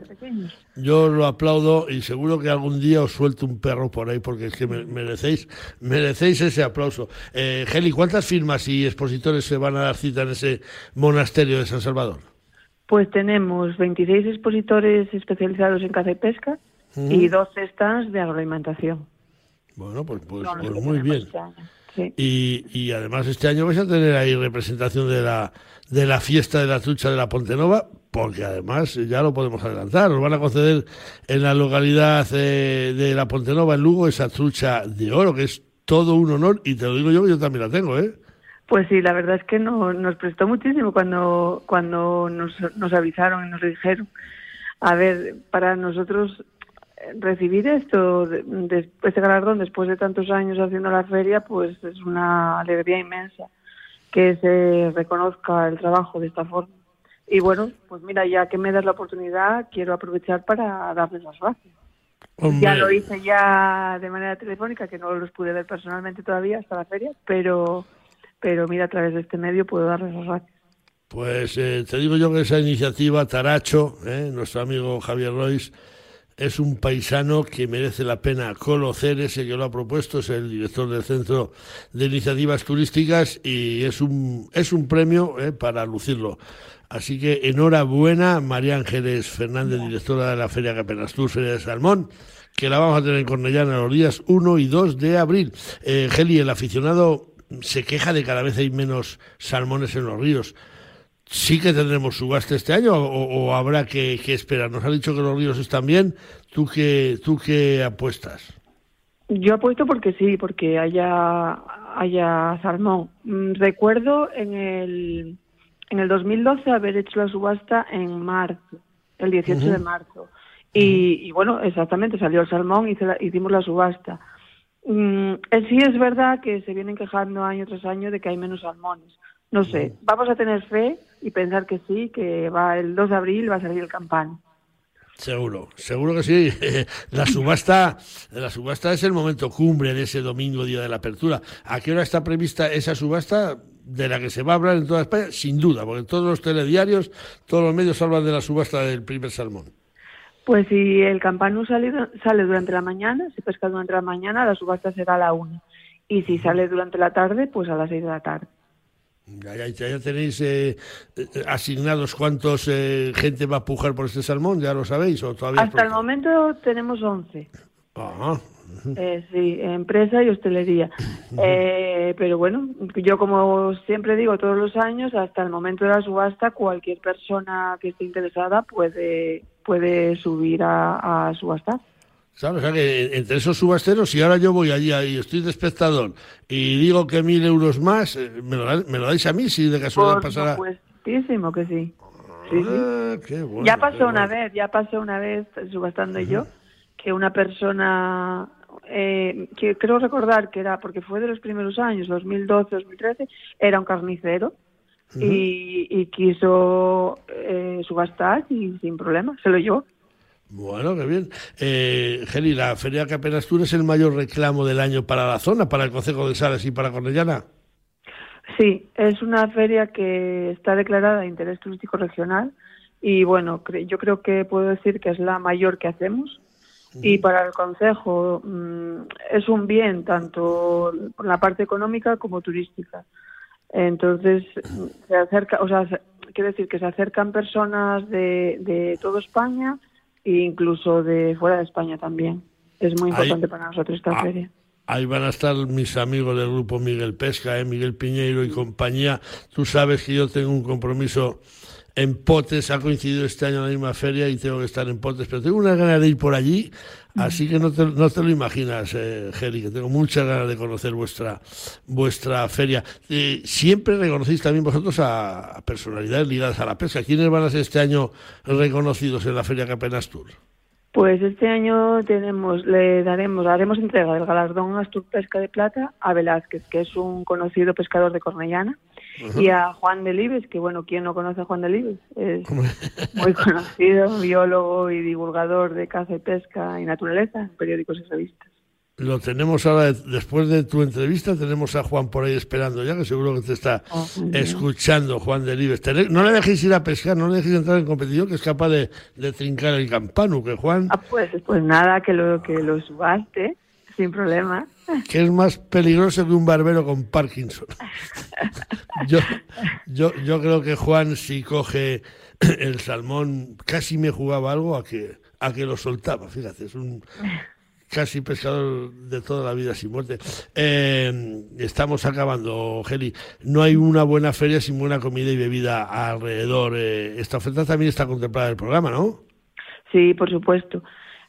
yo, lo aplaudo y seguro que algún día os suelto un perro por ahí porque es que merecéis, merecéis ese aplauso. Eh, Geli, ¿cuántas firmas y expositores se van a dar cita en ese monasterio de San Salvador? Pues tenemos 26 expositores especializados en caza y pesca uh -huh. y 12 stands de agroalimentación. Bueno, pues, pues, pues muy bien. Sí. Y, y, además este año vais a tener ahí representación de la, de la fiesta de la trucha de la Ponte Nova, porque además ya lo podemos adelantar, nos van a conceder en la localidad eh, de la Ponte Nova, en Lugo, esa trucha de oro, que es todo un honor, y te lo digo yo, yo también la tengo, ¿eh? Pues sí, la verdad es que no, nos prestó muchísimo cuando, cuando nos, nos avisaron y nos dijeron. A ver, para nosotros recibir esto, de, de, este galardón después de tantos años haciendo la feria, pues es una alegría inmensa que se reconozca el trabajo de esta forma. Y bueno, pues mira, ya que me das la oportunidad, quiero aprovechar para darles las gracias. Hombre. Ya lo hice ya de manera telefónica, que no los pude ver personalmente todavía hasta la feria, pero, pero mira, a través de este medio puedo darles las gracias. Pues eh, te digo yo que esa iniciativa, Taracho, eh, nuestro amigo Javier Royce, es un paisano que merece la pena conocer, ese que lo ha propuesto, es el director del Centro de Iniciativas Turísticas y es un, es un premio eh, para lucirlo. Así que enhorabuena, María Ángeles Fernández, directora de la Feria Capenastur, Feria de Salmón, que la vamos a tener en Cornellana los días 1 y 2 de abril. Eh, Geli, el aficionado se queja de cada vez hay menos salmones en los ríos sí que tendremos subasta este año o, o habrá que, que, esperar. Nos ha dicho que los ríos están bien. ¿Tú qué, tú qué apuestas? Yo apuesto porque sí, porque haya, haya salmón. Mm, recuerdo en el, en el 2012 haber hecho la subasta en marzo, el 18 uh -huh. de marzo. Y, y, bueno, exactamente, salió el salmón y la, hicimos la subasta. Mm, sí es verdad que se vienen quejando año tras año de que hay menos salmones. No sé, vamos a tener fe y pensar que sí, que va el 2 de abril va a salir el campano. Seguro, seguro que sí. *laughs* La subasta, la subasta es el momento cumbre de ese domingo, día de la apertura. ¿A qué hora está prevista esa subasta? De la que se va a hablar en toda España, sin duda, porque todos los telediarios, todos los medios hablan de la subasta del primer salmón. Pues si el campano sale, sale durante la mañana, se pesca durante la mañana, la subasta será a la una. Y si sale durante la tarde, pues a las seis de la tarde. Ya, ya, ya tenéis eh, eh, asignados cuántos eh, gente va a pujar por este salmón, ¿ya lo sabéis? O todavía Hasta el momento tenemos 11. Ajá. Eh, sí, empresa y hostelería. Eh, pero bueno, yo como siempre digo todos los años, hasta el momento de la subasta, cualquier persona que esté interesada puede, puede subir a, a subastar. ¿Sabes? O sea, que entre esos subasteros, si ahora yo voy allí y estoy de espectador y digo que mil euros más, eh, ¿me lo, me lo dais a mí si de casualidad Por pasara? supuestísimo que sí. Sí, sí. Ah, qué bueno, ya qué pasó una bueno. vez, ya pasó una vez subastando yo, que una persona, eh, que creo recordar que era, porque fue de los primeros años, 2012, 2013, era un carnicero y, y quiso eh, subastar y sin problema, se lo llevó. Bueno, qué bien. Eh, Geli, la Feria Capenastur es el mayor reclamo del año para la zona, para el Concejo de Salas y para Cornellana. Sí, es una feria que está declarada de interés turístico regional y bueno, cre- yo creo que puedo decir que es la mayor que hacemos y para el Consejo mm, es un bien tanto por la parte económica como turística. Entonces, se acerca, o sea, se- quiere decir que se acercan personas de, de toda España e incluso de fuera de España también. Es muy Ahí- importante para nosotros esta Ah, feria. Ahí van a estar mis amigos del grupo Miguel Pesca, eh, Miguel Piñeiro y compañía. Tú sabes que yo tengo un compromiso en Potes, ha coincidido este año en la misma feria y tengo que estar en Potes, pero tengo una ganas de ir por allí, así que no te, no te lo imaginas, eh, que tengo muchas ganas de conocer vuestra vuestra feria. Eh, siempre reconocéis también vosotros a, a personalidades ligadas a la pesca. ¿Quiénes van a ser este año reconocidos en la Feria Capenas Tour? Pues este año tenemos, le daremos, haremos entrega del galardón Astur Pesca de Plata a Velázquez, que es un conocido pescador de Cornellana, y a Juan de Libes, que bueno, ¿quién no conoce a Juan de Libes? Es muy *laughs* conocido, biólogo y divulgador de caza y pesca y naturaleza en periódicos y revistas. Lo tenemos ahora, después de tu entrevista, tenemos a Juan por ahí esperando ya, que seguro que te está Oh, escuchando, Juan de Libes. Tene- No le dejéis ir a pescar, no le dejéis entrar en competición, que es capaz de, de trincar el campano, que Juan, Ah, pues, pues nada, que lo, que lo subaste, sin problema. Que es más peligroso que un barbero con Parkinson. Yo, yo, yo creo que Juan, si coge el salmón, casi me jugaba algo a que, a que lo soltaba, fíjate, es un casi pescador de toda la vida sin muerte. Eh, estamos acabando, Geli. No hay una buena feria sin buena comida y bebida alrededor. Eh, esta oferta también está contemplada en el programa, ¿no? Sí, por supuesto.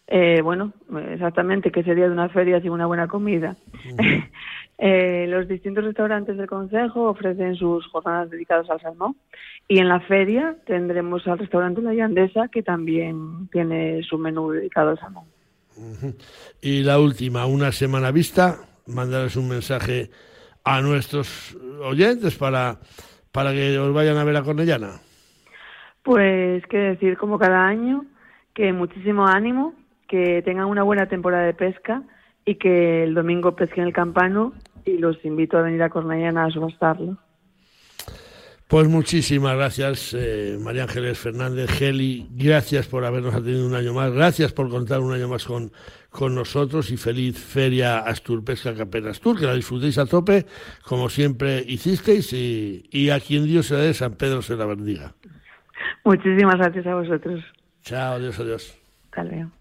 Eh, bueno, exactamente, que sería de una feria sin una buena comida. *laughs* Eh, los distintos restaurantes del Consejo ofrecen sus jornadas dedicadas al salmón y en la feria tendremos al restaurante La Yandesa que también tiene su menú dedicado al salmón. Y la última, una semana vista, mandarles un mensaje a nuestros oyentes para, para que os vayan a ver a Cornellana. Pues qué decir, como cada año, que muchísimo ánimo, que tengan una buena temporada de pesca y que el domingo pesquen el campano y los invito a venir a Cornellana a subastarlo. Pues muchísimas gracias, eh, María Ángeles Fernández, Geli, gracias por habernos atendido un año más, gracias por contar un año más con, con nosotros y feliz Feria Astur Pesca Capenas Tour, que la disfrutéis a tope, como siempre hicisteis, y, y a quien Dios se dé, San Pedro se la bendiga. Muchísimas gracias a vosotros. Chao, adiós, adiós. Hasta luego.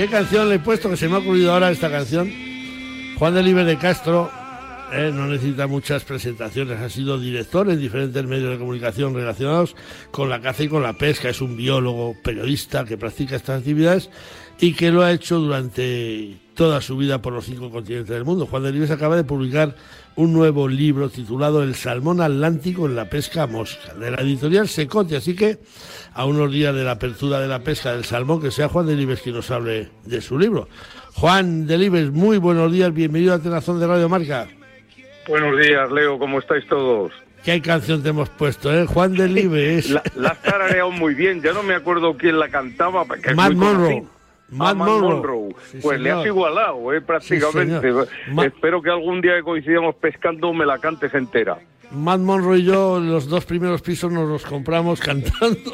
¿Qué canción le he puesto que se me ha ocurrido ahora esta canción? Juan de Libres de Castro eh, no necesita muchas presentaciones, ha sido director en diferentes medios de comunicación relacionados con la caza y con la pesca, es un biólogo, periodista que practica estas actividades y que lo ha hecho durante toda su vida por los cinco continentes del mundo. Juan de Libres acaba de publicar un nuevo libro titulado El salmón atlántico en la pesca mosca, de la editorial Secote, así que a unos días de la apertura de la pesca del salmón, que sea Juan de Libres quien nos hable de su libro. Juan de Libres, muy buenos días, bienvenido a Tenazón de Radio Marca. Buenos días, Leo, ¿cómo estáis todos? ¿Qué canción te hemos puesto, eh? Juan de Libres. La, la has tarareado muy bien, ya no me acuerdo quién la cantaba. Matt Monroe. conocido. Matt Ah, Matt Monroe. Monroe. Sí, pues le señor. has igualado, eh, prácticamente. señor. Ma- Espero que algún día que coincidamos pescando me la cantes entera. Matt Monroe y yo, los dos primeros pisos nos los compramos *laughs* cantando.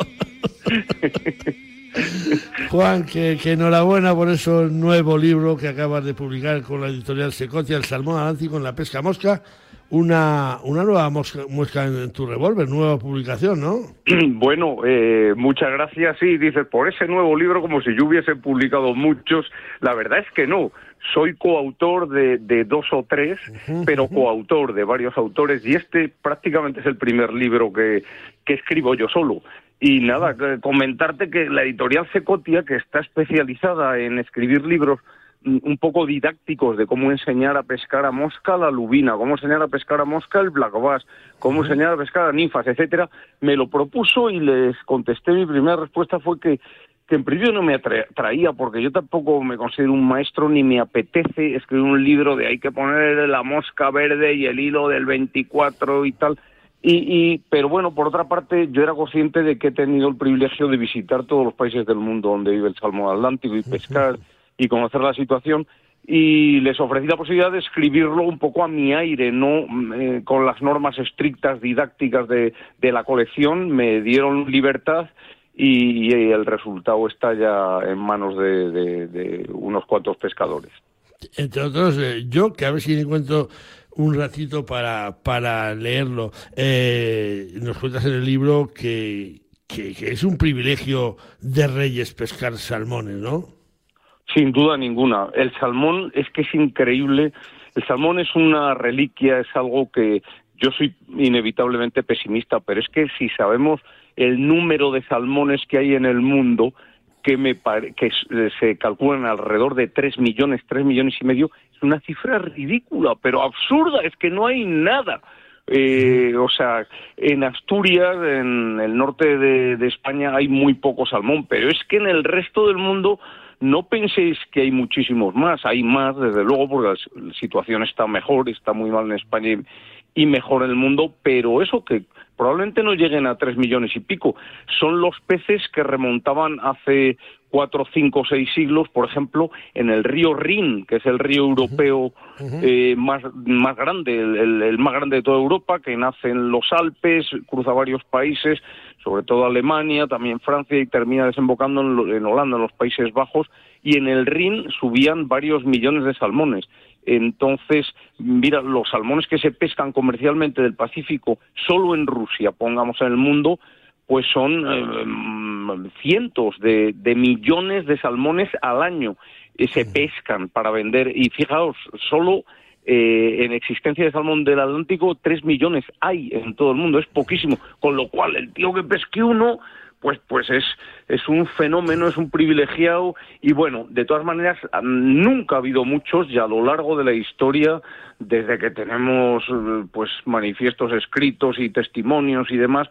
Juan, que, que enhorabuena por ese nuevo libro que acabas de publicar con la editorial Secotia, El Salmón Atlántico en la Pesca Mosca. Una, una nueva mosca, mosca en, tu revólver, nueva publicación, ¿no? *clears throat* Bueno, eh, muchas gracias. Sí, dices, por ese nuevo libro, como si yo hubiese publicado muchos. La verdad es que no. Soy coautor de, de dos o tres, pero coautor de varios autores, y este prácticamente es el primer libro que, que escribo yo solo. Y nada, que comentarte que la editorial Secotia, que está especializada en escribir libros un poco didácticos de cómo enseñar a pescar a mosca la lubina, cómo enseñar a pescar a mosca el black bass, cómo enseñar a pescar a ninfas, etcétera, me lo propuso y les contesté. Mi primera respuesta fue que, que en principio no me atra- atraía, porque yo tampoco me considero un maestro ni me apetece escribir un libro de hay que poner la mosca verde y el hilo del 24 y tal. Y, y, pero bueno, por otra parte, yo era consciente de que he tenido el privilegio de visitar todos los países del mundo donde vive el salmón atlántico y pescar y conocer la situación. Y les ofrecí la posibilidad de escribirlo un poco a mi aire, no mm, eh, con las normas estrictas didácticas de, de la colección. Me dieron libertad y, el resultado está ya en manos de, de- unos cuantos pescadores. Entre otros, eh, yo, que a ver si encuentro un ratito para, para leerlo. Eh, nos cuentas en el libro que, que es un privilegio de reyes pescar salmones, ¿no? Sin duda ninguna. El salmón es que es increíble. El salmón es una reliquia, es algo que yo soy inevitablemente pesimista, pero es que si sabemos el número de salmones que hay en el mundo, que, me que s- se calculan alrededor de 3 millones, 3 millones y medio, es una cifra ridícula, pero absurda, es que no hay nada. Eh, o sea, en Asturias, en el norte de España, hay muy poco salmón, pero es que en el resto del mundo no penséis que hay muchísimos más, hay más, desde luego, porque la situación está mejor, está muy mal en España y, mejor en el mundo, pero eso que probablemente no lleguen a tres millones y pico, son los peces que remontaban hace cuatro, cinco, seis siglos, por ejemplo, en el río Rin, que es el río europeo eh, más, más grande, el- el más grande de toda Europa, que nace en los Alpes, cruza varios países, sobre todo Alemania, también Francia, y termina desembocando en, en Holanda, en los Países Bajos, y en el Rin subían varios millones de salmones. Entonces, mira, los salmones que se pescan comercialmente del Pacífico solo en Rusia, pongamos en el mundo, pues son eh, mm, cientos de, de millones de salmones al año eh, se pescan para vender. Y fijaos, solo eh, en existencia de salmón del Atlántico, tres millones hay en todo el mundo, es poquísimo. Con lo cual, el tío que pesque uno, pues, pues es, es un fenómeno, es un privilegiado. Y bueno, de todas maneras, ah, nunca ha habido muchos y a lo largo de la historia, desde que tenemos eh, pues manifiestos escritos y testimonios y demás,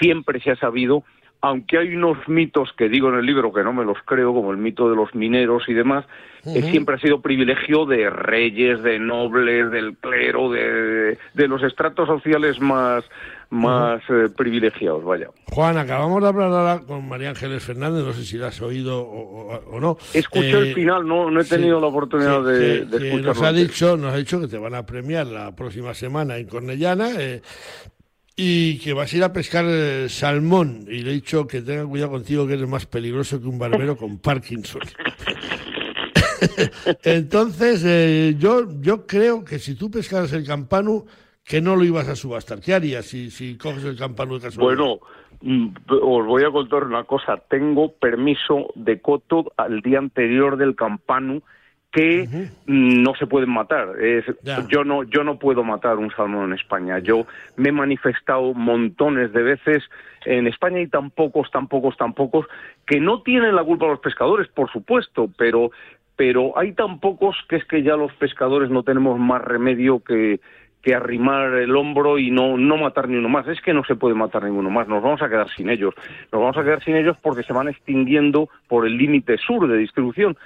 siempre se ha sabido aunque hay unos mitos que digo en el libro que no me los creo, como el mito de los mineros y demás, que Ujú. siempre ha sido privilegio de reyes, de nobles, del clero, de, de los estratos sociales más, más eh, privilegiados, vaya. Juan, acabamos de hablar ahora con María Ángeles Fernández, no sé si la has oído o, o- o no. Escuché Eh, el final, no, no he tenido sí, la oportunidad de, que- de escucharlo. nos ha dicho, nos ha dicho que te van a premiar la próxima semana en Cornellana eh, y que vas a ir a pescar eh, salmón. Y le he dicho que tenga cuidado contigo, que eres más peligroso que un barbero con *laughs* Parkinson. *laughs* Entonces, eh, yo, yo creo que si tú pescaras el campano, que no lo ibas a subastar. ¿Qué harías si, si coges el campano de casualidad? Bueno, mm, os voy a contar una cosa. Tengo permiso de coto al día anterior del campano que no se pueden matar. Es, yo no yo no puedo matar un salmón en España. Yo me he manifestado montones de veces en España hay tan pocos, tan pocos, tan pocos que no tienen la culpa los pescadores, por supuesto, pero pero hay tan pocos que es que ya los pescadores no tenemos más remedio que que arrimar el hombro y no, no matar ni uno más. Es que no se puede matar ninguno más, nos vamos a quedar sin ellos. Nos vamos a quedar sin ellos porque se van extinguiendo por el límite sur de distribución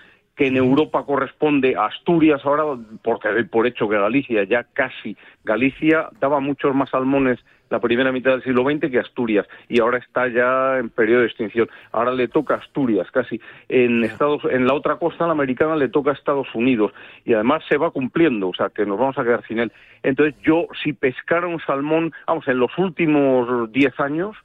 que en Europa corresponde a Asturias ahora, porque doy por hecho que Galicia, ya casi, Galicia daba muchos más salmones la primera mitad del siglo XX que Asturias, y ahora está ya en periodo de extinción. Ahora le toca a Asturias, casi. En, Estados, en la otra costa, la americana, le toca a Estados Unidos, y además se va cumpliendo, o sea, que nos vamos a quedar sin él. Entonces, yo, si pescara un salmón, vamos, en los últimos diez años,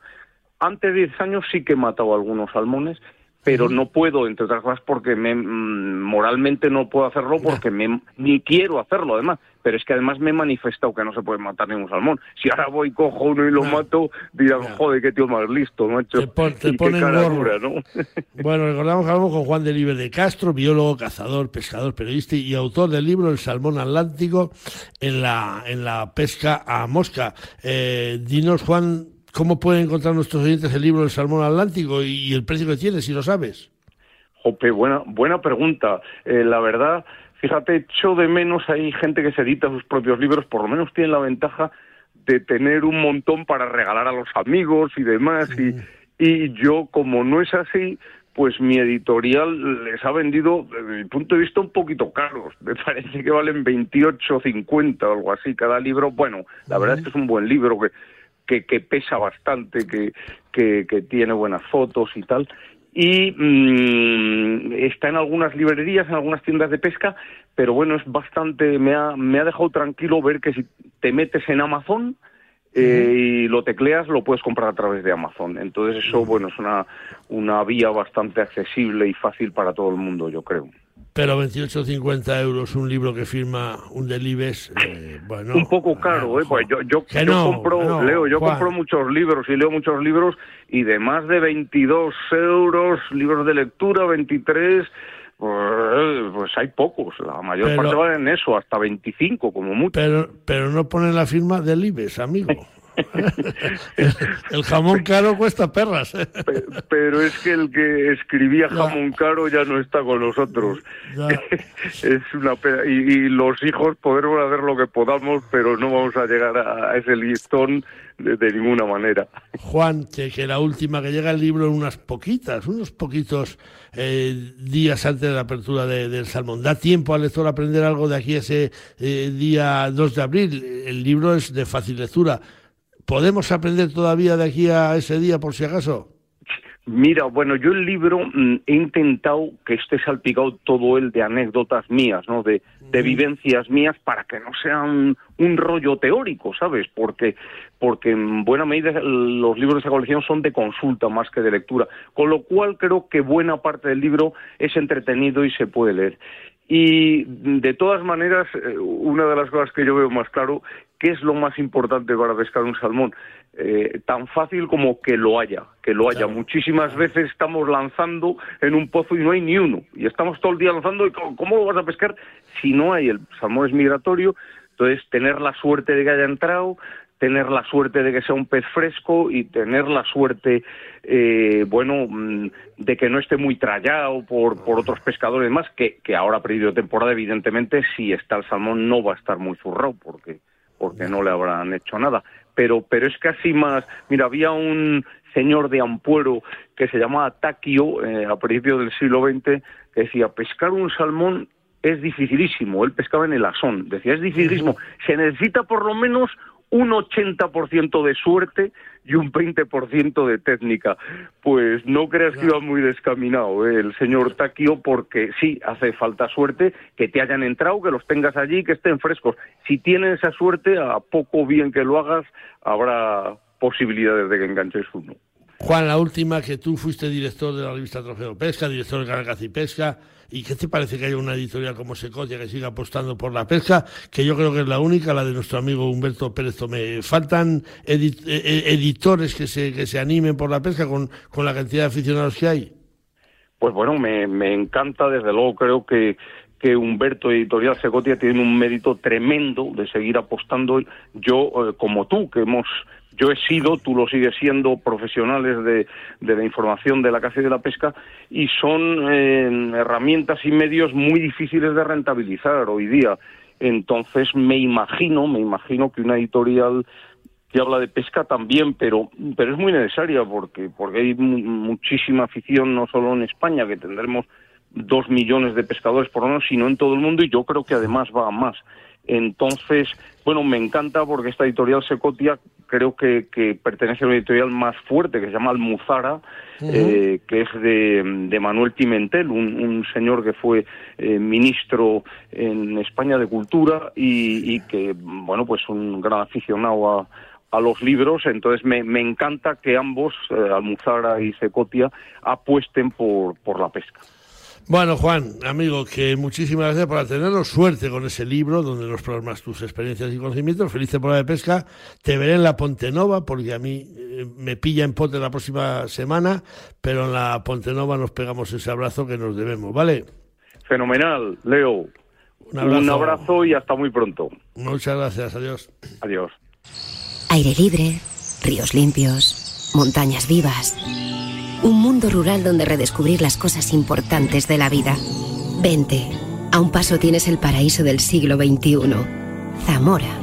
antes de diez años sí que he matado algunos salmones, pero no puedo, entre otras cosas, porque me, mm, moralmente no puedo hacerlo porque me, ni quiero hacerlo, además. Pero es que además me he manifestado que no se puede matar ningún salmón. Si ahora voy, cojo uno y lo mato, dirán, joder, qué tío más listo, macho. Te, pon, te *laughs* ¿no? *laughs* bueno, recordamos que hablamos con Juan Deliber de Castro, biólogo, cazador, pescador, periodista y autor del libro El salmón atlántico en la, en la pesca a mosca. Eh, dinos, Juan, ¿Cómo pueden encontrar nuestros oyentes el libro del Salmón Atlántico y el precio que tiene, si lo sabes? Jope, buena, buena pregunta. Eh, la verdad, fíjate, echo de menos, hay gente que se edita sus propios libros, por lo menos tienen la ventaja de tener un montón para regalar a los amigos y demás. Y, y yo, como no es así, pues mi editorial les ha vendido, desde mi punto de vista, un poquito caros. *laughs* Me parece que valen 28, 50 o algo así cada libro. Bueno, la verdad es que es un buen libro que que, pesa bastante, que, que, tiene buenas fotos y tal. Y mm, está en algunas librerías, en algunas tiendas de pesca, pero bueno, es bastante, me ha, me ha dejado tranquilo ver que si te metes en Amazon, eh, y lo tecleas, lo puedes comprar a través de Amazon. Entonces eso, bueno, es una, una vía bastante accesible y fácil para todo el mundo, yo creo. Pero 28,50 euros un libro que firma un Delibes, eh, bueno... Un poco caro, ¿eh? Pues yo, yo, compro, leo, yo compro muchos libros y leo muchos libros y de más de 22 euros, libros de lectura, 23... Pues, pues hay pocos, la mayor parte valen eso, hasta 25 como mucho. Pero, pero no ponen la firma del IBES, amigo. *laughs* el, jamón caro cuesta perras. Pero es que el que escribía jamón caro ya no está con nosotros. *laughs* es una pena. Y, los hijos podremos hacer lo que podamos, pero no vamos a llegar a ese listón de, ninguna manera. Juan, que, la última que llega el libro en unas poquitas, unos poquitos eh, días antes de la apertura del Salmón. ¿Da tiempo al lector a aprender algo de aquí ese eh, día 2 de abril? El libro es de fácil lectura. ¿Podemos aprender todavía de aquí a ese día, por si acaso? Mira, bueno, yo el libro mm, he intentado que esté salpicado todo el de anécdotas mías, ¿no? De, vivencias mías para que no sea un, rollo teórico, ¿sabes? Porque, porque en buena medida los libros de esa colección son de consulta más que de lectura, con lo cual creo que buena parte del libro es entretenido y se puede leer. Y de todas maneras, eh, una de las cosas que yo veo más claro, ¿qué es lo más importante para pescar un salmón? Eh, tan fácil como que lo haya, que lo haya. Muchísimas veces estamos lanzando en un pozo y no hay ni uno. Y estamos todo el día lanzando y ¿cómo lo vas a pescar si no hay? El salmón es migratorio, entonces tener la suerte de que haya entrado, tener la suerte de que sea un pez fresco y tener la suerte, eh, bueno, mm, de que no esté muy trallado por, por otros pescadores más, que, que ahora perdido temporada, evidentemente, si está el salmón no va a estar muy zurrado, porque, porque no le habrán hecho nada. Pero, pero es casi más, mira, había un señor de Ampuero que se llamaba Taquio eh, a principios del siglo XX, que decía, pescar un salmón es dificilísimo. Él pescaba en el asón. Decía, es dificilísimo. *laughs* Se necesita por lo menos un 80% de suerte y un 20% de técnica. Pues no creas que iba muy descaminado ¿eh? el señor Taquio, porque sí, hace falta suerte, que te hayan entrado, que los tengas allí, que estén frescos. Si tienes esa suerte, a poco bien que lo hagas, habrá posibilidades de que enganches uno. Juan, la última, que tú fuiste director de la revista Trofeo Pesca, director de Canal y Pesca, ¿y qué te parece que haya una editorial como Secotia que siga apostando por la pesca? Que yo creo que es la única, la de nuestro amigo Humberto Pérez Tomé. ¿Faltan e, e, editores que se, que se animen por la pesca con, con la cantidad de aficionados que hay? Pues bueno, me, me encanta, desde luego creo que que Humberto Editorial Secotia tiene un mérito tremendo de seguir apostando. Yo, eh, como tú, que hemos yo he sido, tú lo sigues siendo, profesionales de, de la información de la caza y de la pesca y son eh, herramientas y medios muy difíciles de rentabilizar hoy día. Entonces me imagino, me imagino que una editorial que habla de pesca también, pero, pero es muy necesaria porque, porque hay muchísima afición, no solo en España, que tendremos dos millones de pescadores por menos, sino en todo el mundo y yo creo que además va a más. Entonces, bueno, me encanta porque esta editorial Secotia creo que, pertenece a una editorial más fuerte que se llama Almuzara, eh, que es de, Manuel Pimentel, un, señor que fue eh, ministro en España de Cultura y, que, bueno, pues un gran aficionado a, los libros, entonces me, encanta que ambos, eh, Almuzara y Secotia, apuesten por, por la pesca. Bueno, Juan, amigo, que muchísimas gracias por atendernos. Suerte con ese libro donde nos plasmas tus experiencias y conocimientos. Feliz temporada de pesca. Te veré en la Ponte Nova porque a mí eh, me pilla en pote la próxima semana, pero en la Ponte Nova nos pegamos ese abrazo que nos debemos, ¿vale? Fenomenal, Leo. Un abrazo, Un abrazo y hasta muy pronto. Muchas gracias, adiós. Adiós. Aire libre, ríos limpios, montañas vivas. Un mundo rural donde redescubrir las cosas importantes de la vida. Vente. A un paso tienes el paraíso del siglo XXI. Zamora.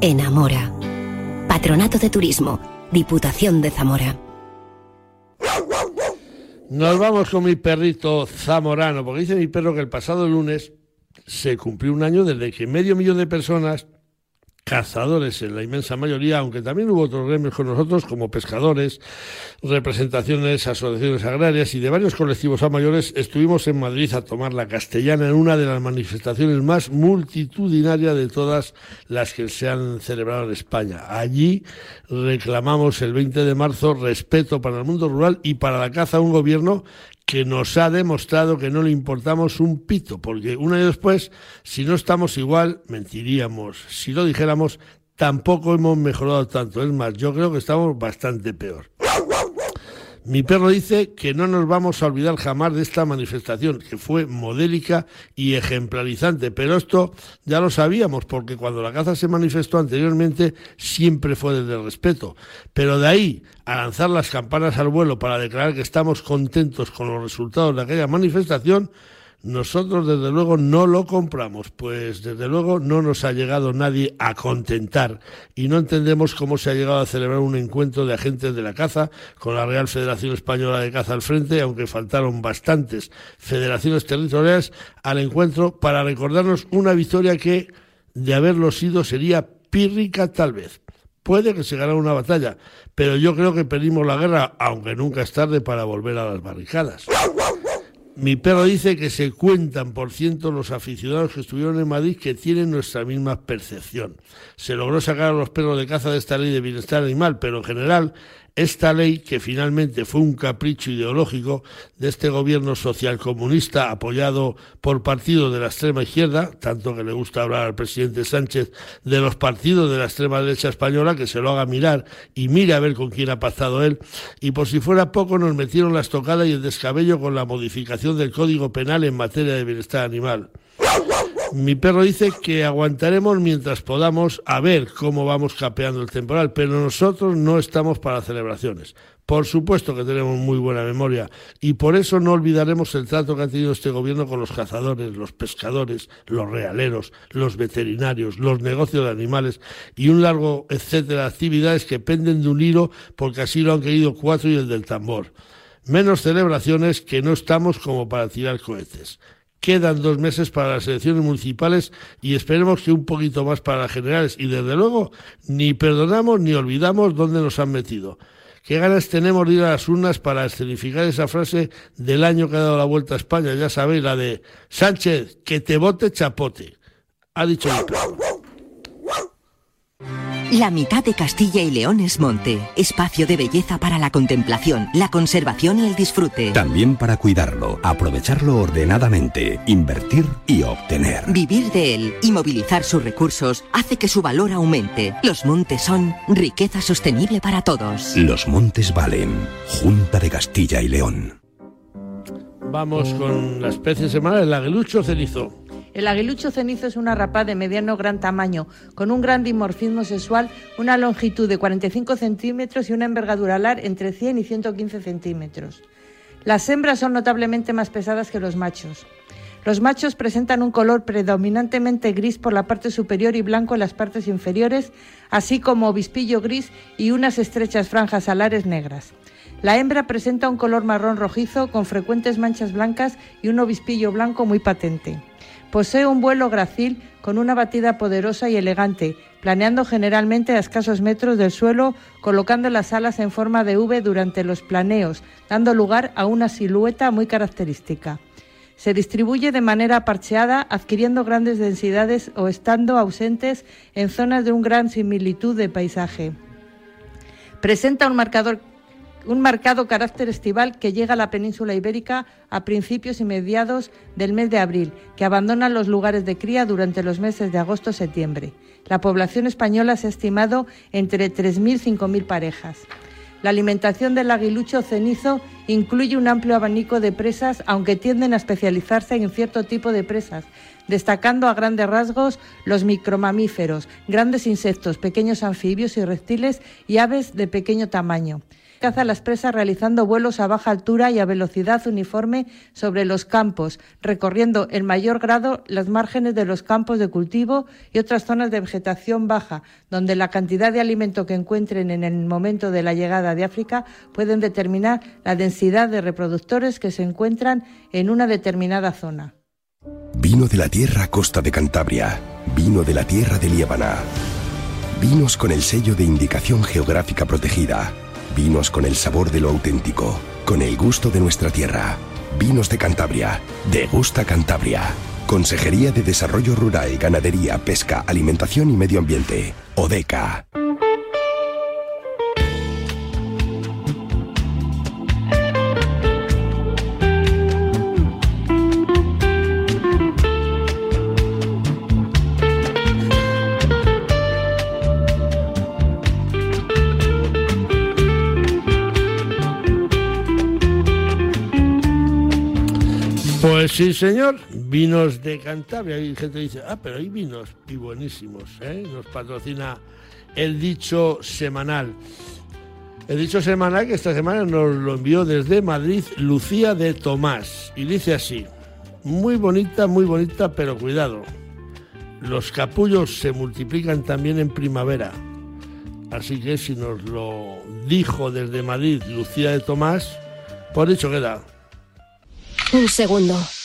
Enamora. Patronato de Turismo. Diputación de Zamora. Nos vamos con mi perrito zamorano, porque dice mi perro que el pasado lunes se cumplió un año desde que medio millón de personas cazadores en la inmensa mayoría, aunque también hubo otros gremios con nosotros, como pescadores, representaciones, asociaciones agrarias y de varios colectivos a mayores, estuvimos en Madrid a tomar la castellana en una de las manifestaciones más multitudinarias de todas las que se han celebrado en España. Allí reclamamos el 20 de marzo respeto para el mundo rural y para la caza a un gobierno que nos ha demostrado que no le importamos un pito, porque un año después, si no estamos igual, mentiríamos. Si lo dijéramos, tampoco hemos mejorado tanto. Es más, yo creo que estamos bastante peor. Mi perro dice que no nos vamos a olvidar jamás de esta manifestación, que fue modélica y ejemplarizante, pero esto ya lo sabíamos, porque cuando la caza se manifestó anteriormente siempre fue desde el respeto. Pero de ahí a lanzar las campanas al vuelo para declarar que estamos contentos con los resultados de aquella manifestación, nosotros desde luego no lo compramos, pues desde luego no nos ha llegado nadie a contentar y no entendemos cómo se ha llegado a celebrar un encuentro de agentes de la caza con la Real Federación Española de Caza al frente, aunque faltaron bastantes federaciones territoriales al encuentro para recordarnos una victoria que, de haberlo sido, sería pírrica tal vez. Puede que se ganara una batalla, pero yo creo que perdimos la guerra, aunque nunca es tarde para volver a las barricadas. Mi perro dice que se cuentan por ciento los aficionados que estuvieron en Madrid que tienen nuestra misma percepción. Se logró sacar a los perros de caza de esta ley de bienestar animal, pero en general esta ley, que finalmente fue un capricho ideológico de este gobierno socialcomunista apoyado por partidos de la extrema izquierda, tanto que le gusta hablar al presidente Sánchez de los partidos de la extrema derecha española, que se lo haga mirar y mire a ver con quién ha pactado él, y por si fuera poco nos metieron la estocada y el descabello con la modificación del Código Penal en materia de bienestar animal. Mi perro dice que aguantaremos mientras podamos a ver cómo vamos capeando el temporal, pero nosotros no estamos para celebraciones. Por supuesto que tenemos muy buena memoria y por eso no olvidaremos el trato que ha tenido este gobierno con los cazadores, los pescadores, los realeros, los veterinarios, los negocios de animales y un largo etcétera de actividades que penden de un hilo porque así lo han querido cuatro y el del tambor. Menos celebraciones que no estamos como para tirar cohetes. Quedan dos meses para las elecciones municipales y esperemos que un poquito más para las generales. Y desde luego, ni perdonamos ni olvidamos dónde nos han metido. ¿Qué ganas tenemos de ir a las urnas para escenificar esa frase del año que ha dado la vuelta a España? Ya sabéis, la de Sánchez, que te vote chapote. Ha dicho el La mitad de Castilla y León es monte, espacio de belleza para la contemplación, la conservación y el disfrute. También para cuidarlo, aprovecharlo ordenadamente, invertir y obtener. Vivir de él y movilizar sus recursos hace que su valor aumente. Los montes son riqueza sostenible para todos. Los montes valen. Junta de Castilla y León. Vamos con la especie semanal, el aguilucho cenizo. El aguilucho cenizo es una rapaz de mediano gran tamaño, con un gran dimorfismo sexual, una longitud de 45 centímetros y una envergadura alar entre 100 y 115 centímetros. Las hembras son notablemente más pesadas que los machos. Los machos presentan un color predominantemente gris por la parte superior y blanco en las partes inferiores, así como obispillo gris y unas estrechas franjas alares negras. La hembra presenta un color marrón rojizo con frecuentes manchas blancas y un obispillo blanco muy patente. Posee un vuelo gracil con una batida poderosa y elegante, planeando generalmente a escasos metros del suelo, colocando las alas en forma de V durante los planeos, dando lugar a una silueta muy característica. Se distribuye de manera parcheada, adquiriendo grandes densidades o estando ausentes en zonas de un gran similitud de paisaje. Presenta un marcador un marcado carácter estival que llega a la península ibérica a principios y mediados del mes de abril, que abandona los lugares de cría durante los meses de agosto-septiembre. La población española se ha estimado entre 3.000 y 5.000 parejas. La alimentación del aguilucho cenizo incluye un amplio abanico de presas, aunque tienden a especializarse en cierto tipo de presas, destacando a grandes rasgos los micromamíferos, grandes insectos, pequeños anfibios y reptiles y aves de pequeño tamaño caza las presas realizando vuelos a baja altura y a velocidad uniforme sobre los campos, recorriendo en mayor grado las márgenes de los campos de cultivo y otras zonas de vegetación baja, donde la cantidad de alimento que encuentren en el momento de la llegada de África pueden determinar la densidad de reproductores que se encuentran en una determinada zona. Vino de la tierra costa de Cantabria, vino de la tierra de Liébana. Vinos con el sello de indicación geográfica protegida Vinos con el sabor de lo auténtico, con el gusto de nuestra tierra. Vinos de Cantabria. De Gusta Cantabria. Consejería de Desarrollo Rural, Ganadería, Pesca, Alimentación y Medio Ambiente. ODECA. Pues sí, señor, vinos de Cantabria. Hay gente que dice, ah, pero hay vinos y buenísimos. ¿eh? Nos patrocina el dicho semanal. El dicho semanal que esta semana nos lo envió desde Madrid Lucía de Tomás. Y dice así, muy bonita, muy bonita, pero cuidado. Los capullos se multiplican también en primavera. Así que si nos lo dijo desde Madrid Lucía de Tomás, por dicho queda. Un segundo.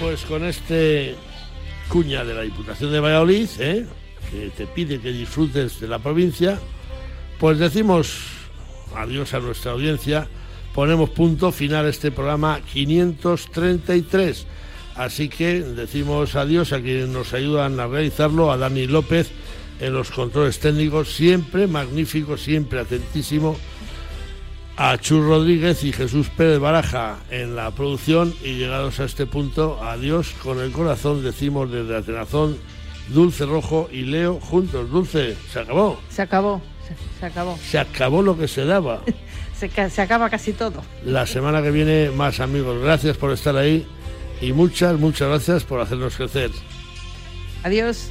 Pues con este cuña de la Diputación de Valladolid, ¿eh? que te pide que disfrutes de la provincia, pues decimos adiós a nuestra audiencia, ponemos punto final a este programa 533. Así que decimos adiós a quienes nos ayudan a realizarlo, a Dani López en los controles técnicos, siempre magnífico, siempre atentísimo a Chus Rodríguez y Jesús Pérez Baraja en la producción y llegados a este punto, adiós con el corazón, decimos desde Atenazón, Dulce Rojo y Leo juntos. Dulce, se acabó. Se acabó, se, acabó. Se acabó lo que se daba. *laughs* se, se acaba casi todo. La semana que viene más amigos. Gracias por estar ahí y muchas, muchas gracias por hacernos crecer. Adiós.